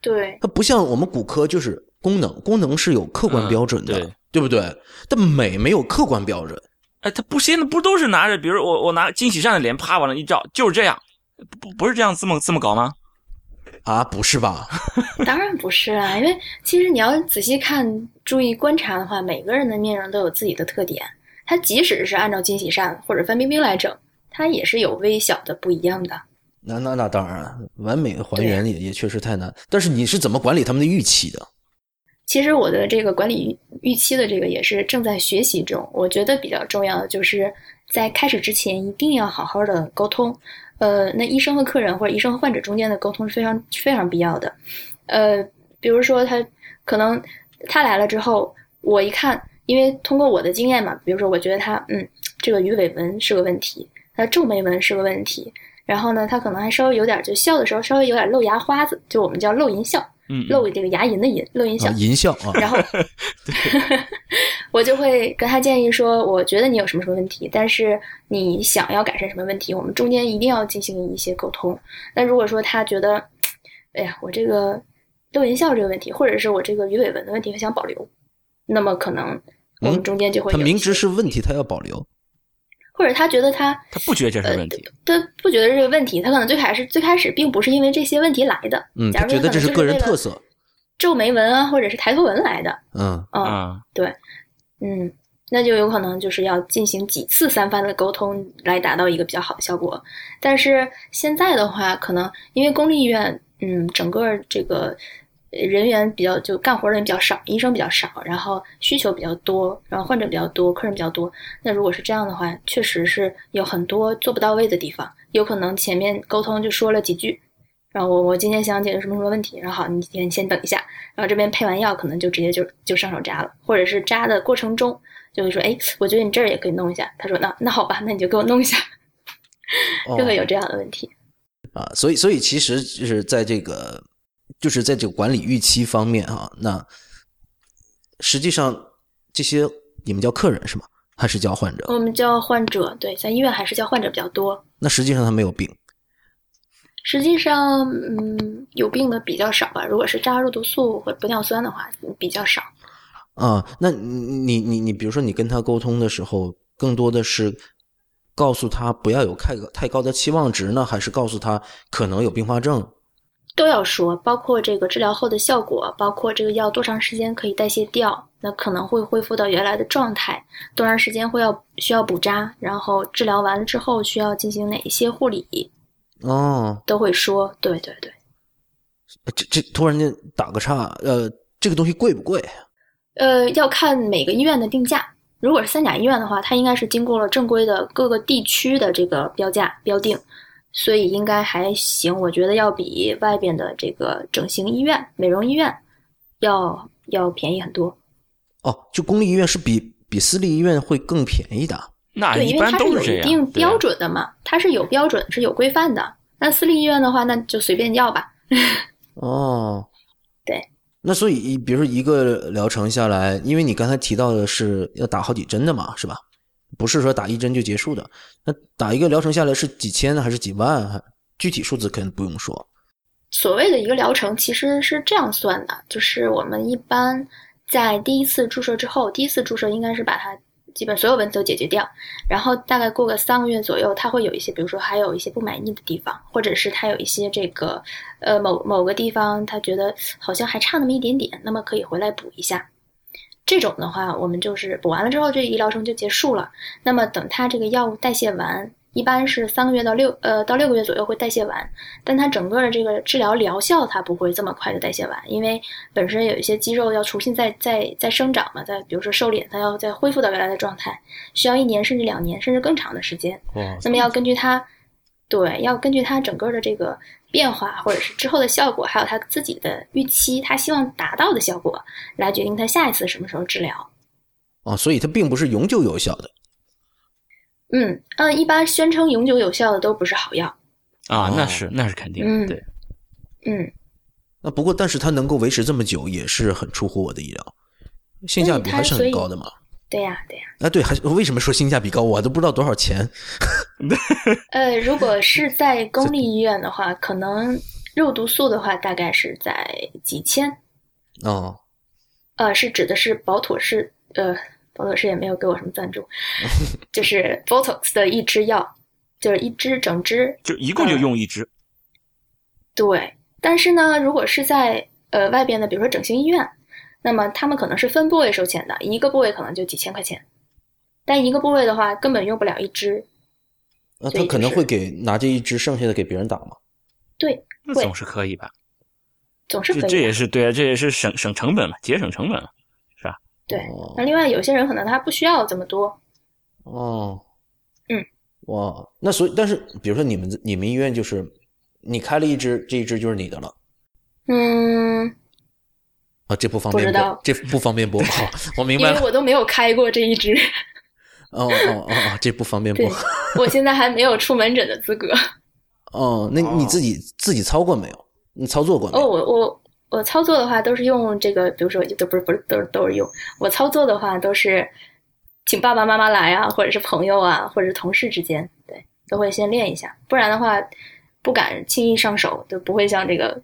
对，他不像我们骨科，就是功能，功能是有客观标准的。对不对？但美没有客观标准。哎，他不现在不都是拿着，比如我我拿金喜善的脸啪往那一照，就是这样，不不是这样这么这么搞吗？啊，不是吧？[laughs] 当然不是啊，因为其实你要仔细看、注意观察的话，每个人的面容都有自己的特点。他即使是按照金喜善或者范冰冰来整，他也是有微小的不一样的。那那那当然，完美还原也也确实太难。但是你是怎么管理他们的预期的？其实我的这个管理预期的这个也是正在学习中。我觉得比较重要的就是在开始之前一定要好好的沟通。呃，那医生和客人或者医生和患者中间的沟通是非常非常必要的。呃，比如说他可能他来了之后，我一看，因为通过我的经验嘛，比如说我觉得他嗯，这个鱼尾纹是个问题，他皱眉纹是个问题，然后呢，他可能还稍微有点就笑的时候稍微有点露牙花子，就我们叫露龈笑。露这个牙龈的龈，露龈笑，龈笑啊。[laughs] 然后，[laughs] 我就会跟他建议说，我觉得你有什么什么问题，但是你想要改善什么问题，我们中间一定要进行一些沟通。那如果说他觉得，[tsk] 哎呀，我这个露龈笑这个问题，或者是我这个鱼尾纹的问题，他想保留，那么可能我们中间就会他明知是问题，他要保留。或者他觉得他他不觉得这是问题，他不觉得这个问题，他可能最开始最开始并不是因为这些问题来的，嗯，他觉得这是个人特色，皱眉纹啊，或者是抬头纹来的，嗯嗯，对，嗯，那就有可能就是要进行几次三番的沟通来达到一个比较好的效果。但是现在的话，可能因为公立医院，嗯，整个这个。人员比较就干活的人比较少，医生比较少，然后需求比较多，然后患者比较多，客人比较多。那如果是这样的话，确实是有很多做不到位的地方。有可能前面沟通就说了几句，然后我我今天想解决什么什么问题，然后好，你先先等一下，然后这边配完药，可能就直接就就上手扎了，或者是扎的过程中就会说，哎，我觉得你这儿也可以弄一下。他说，那那好吧，那你就给我弄一下，[laughs] 就会有这样的问题。啊，所以所以其实就是在这个。就是在这个管理预期方面啊，那实际上这些你们叫客人是吗？还是叫患者？我们叫患者，对，在医院还是叫患者比较多。那实际上他没有病。实际上，嗯，有病的比较少吧。如果是扎肉毒素或者玻尿酸的话，比较少。啊，那你你你，比如说你跟他沟通的时候，更多的是告诉他不要有太太高的期望值呢，还是告诉他可能有并发症？都要说，包括这个治疗后的效果，包括这个药多长时间可以代谢掉，那可能会恢复到原来的状态，多长时间会要需要补扎，然后治疗完了之后需要进行哪一些护理。哦，都会说，对对对。这这突然间打个岔，呃，这个东西贵不贵？呃，要看每个医院的定价。如果是三甲医院的话，它应该是经过了正规的各个地区的这个标价标定，所以应该还行。我觉得要比外边的这个整形医院、美容医院要要便宜很多。哦，就公立医院是比比私立医院会更便宜的。那一般都是有一定标准的嘛，它是有标准，是有规范的。那私立医院的话，那就随便要吧。[laughs] 哦，对。那所以，比如说一个疗程下来，因为你刚才提到的是要打好几针的嘛，是吧？不是说打一针就结束的。那打一个疗程下来是几千还是几万？具体数字肯定不用说。所谓的一个疗程其实是这样算的，就是我们一般在第一次注射之后，第一次注射应该是把它。基本所有问题都解决掉，然后大概过个三个月左右，他会有一些，比如说还有一些不满意的地方，或者是他有一些这个，呃，某某个地方他觉得好像还差那么一点点，那么可以回来补一下。这种的话，我们就是补完了之后，这个医疗程就结束了。那么等它这个药物代谢完。一般是三个月到六呃到六个月左右会代谢完，但它整个的这个治疗疗效它不会这么快就代谢完，因为本身有一些肌肉要重新再再再生长嘛，再比如说瘦脸，它要再恢复到原来的状态，需要一年甚至两年甚至更长的时间。那么要根据它，对，要根据它整个的这个变化，或者是之后的效果，还有他自己的预期，他希望达到的效果，来决定他下一次什么时候治疗。哦，所以它并不是永久有效的。嗯嗯，一般宣称永久有效的都不是好药啊，那是那是肯定的，对，嗯，那不过但是它能够维持这么久，也是很出乎我的意料，性价比还是很高的嘛。对呀，对呀。啊，对，还为什么说性价比高？我都不知道多少钱。[laughs] 呃，如果是 [laughs] 在公立医院的话，可能肉毒素的话，大概是在几千。哦。呃，是指的是保妥适，呃。保妥适也没有给我什么赞助，[laughs] 就是 Botox 的一支药，就是一支整支，就一共就用一支。对，但是呢，如果是在呃外边的，比如说整形医院，那么他们可能是分部位收钱的，一个部位可能就几千块钱，但一个部位的话根本用不了一支。那他可能会给拿这一支，剩下的给别人打吗？对，那总是可以吧？总是可以，这也是对啊，这也是省省成本嘛，节省成本了。对，那另外有些人可能他不需要这么多。哦，嗯，哇，那所以，但是比如说你们你们医院就是你开了一支，这一支就是你的了。嗯，啊，这不方便播，这不方便播。好，[laughs] 我明白了。因为我都没有开过这一支。哦哦哦哦，这不方便播。我现在 [laughs] 还没有出门诊的资格。哦，那你自己自己操过没有？你操作过？哦，我我。我操作的话都是用这个，比如说都不是不是都是都是用我操作的话都是请爸爸妈妈来啊，或者是朋友啊，或者是同事之间，对，都会先练一下，不然的话不敢轻易上手，就不会像这个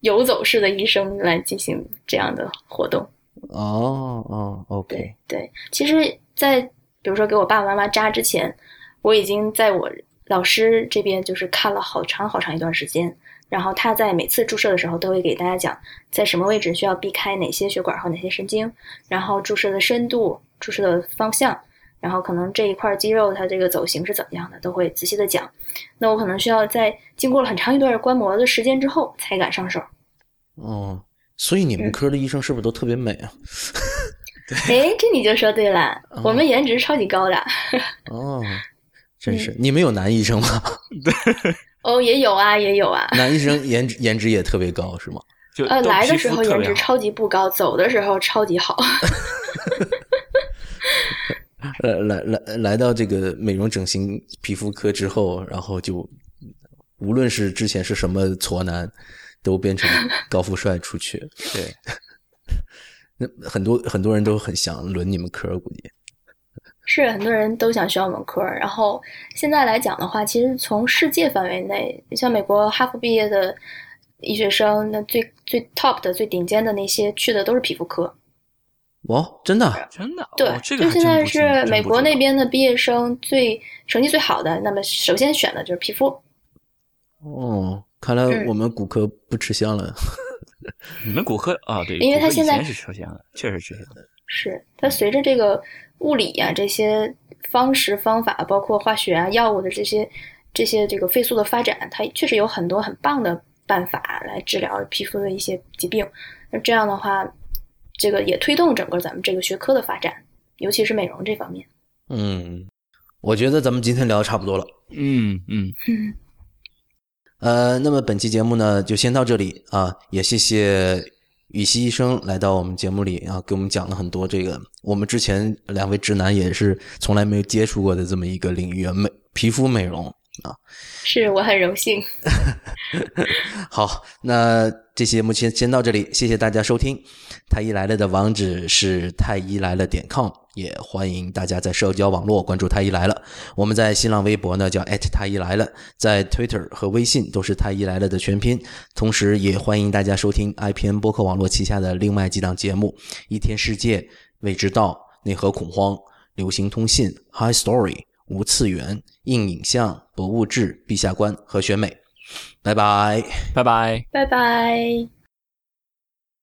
游走式的医生来进行这样的活动。哦哦，OK，对对，其实，在比如说给我爸爸妈妈扎之前，我已经在我老师这边就是看了好长好长一段时间。然后他在每次注射的时候都会给大家讲，在什么位置需要避开哪些血管和哪些神经，然后注射的深度、注射的方向，然后可能这一块肌肉它这个走形是怎么样的，都会仔细的讲。那我可能需要在经过了很长一段观摩的时间之后才敢上手。哦，所以你们科的医生是不是都特别美啊？[laughs] 哎，这你就说对了，我们颜值超级高的。哦，[laughs] 真是，你们有男医生吗？[laughs] 对。哦，也有啊，也有啊。男医生颜值颜值也特别高，是吗？就呃，来的时候颜值超级不高，走的时候超级好。呃，来来来到这个美容整形皮肤科之后，然后就无论是之前是什么挫男，都变成高富帅出去。[laughs] 对，那很多很多人都很想轮你们科，估计。是很多人都想学我们科。然后现在来讲的话，其实从世界范围内，像美国哈佛毕业的医学生，那最最 top 的、最顶尖的那些去的都是皮肤科。哦，真的？真的？对，这个就现在是美国那边。的毕业生最成绩最好的，那么首先选的就是皮肤。哦，看来嗯我们骨科不吃香了。你们骨科啊，对，因为骨科以它现在前是吃香的，确实吃香的。是它随着这个物理呀、这些方式方法，包括化学啊、药物的这些这些这个飞速的发展，它确实有很多很棒的办法来治疗皮肤的一些疾病。那这样的话，这个也推动整个咱们这个学科的发展，尤其是美容这方面。嗯，我觉得咱们今天聊的差不多了。嗯嗯，嗯，[laughs] 呃，那么本期节目呢就先到这里啊，也谢谢羽西医生来到我们节目里啊，给我们讲了很多这个我们之前两位直男也是从来没有接触过的这么一个领域啊，美皮肤美容啊。是我很荣幸。[laughs] 好，那这期节目先先到这里，谢谢大家收听。太医来了的网址是太医来了点 com，也欢迎大家在社交网络关注太医来了。我们在新浪微博呢叫太医来了，在 Twitter 和微信都是太医来了的全拼。同时，也欢迎大家收听 IPN 播客网络旗下的另外几档节目：一天世界、未知道、内核恐慌、流行通信、High Story、无次元、硬影像、博物志、陛下观和选美。拜拜。拜拜。拜拜。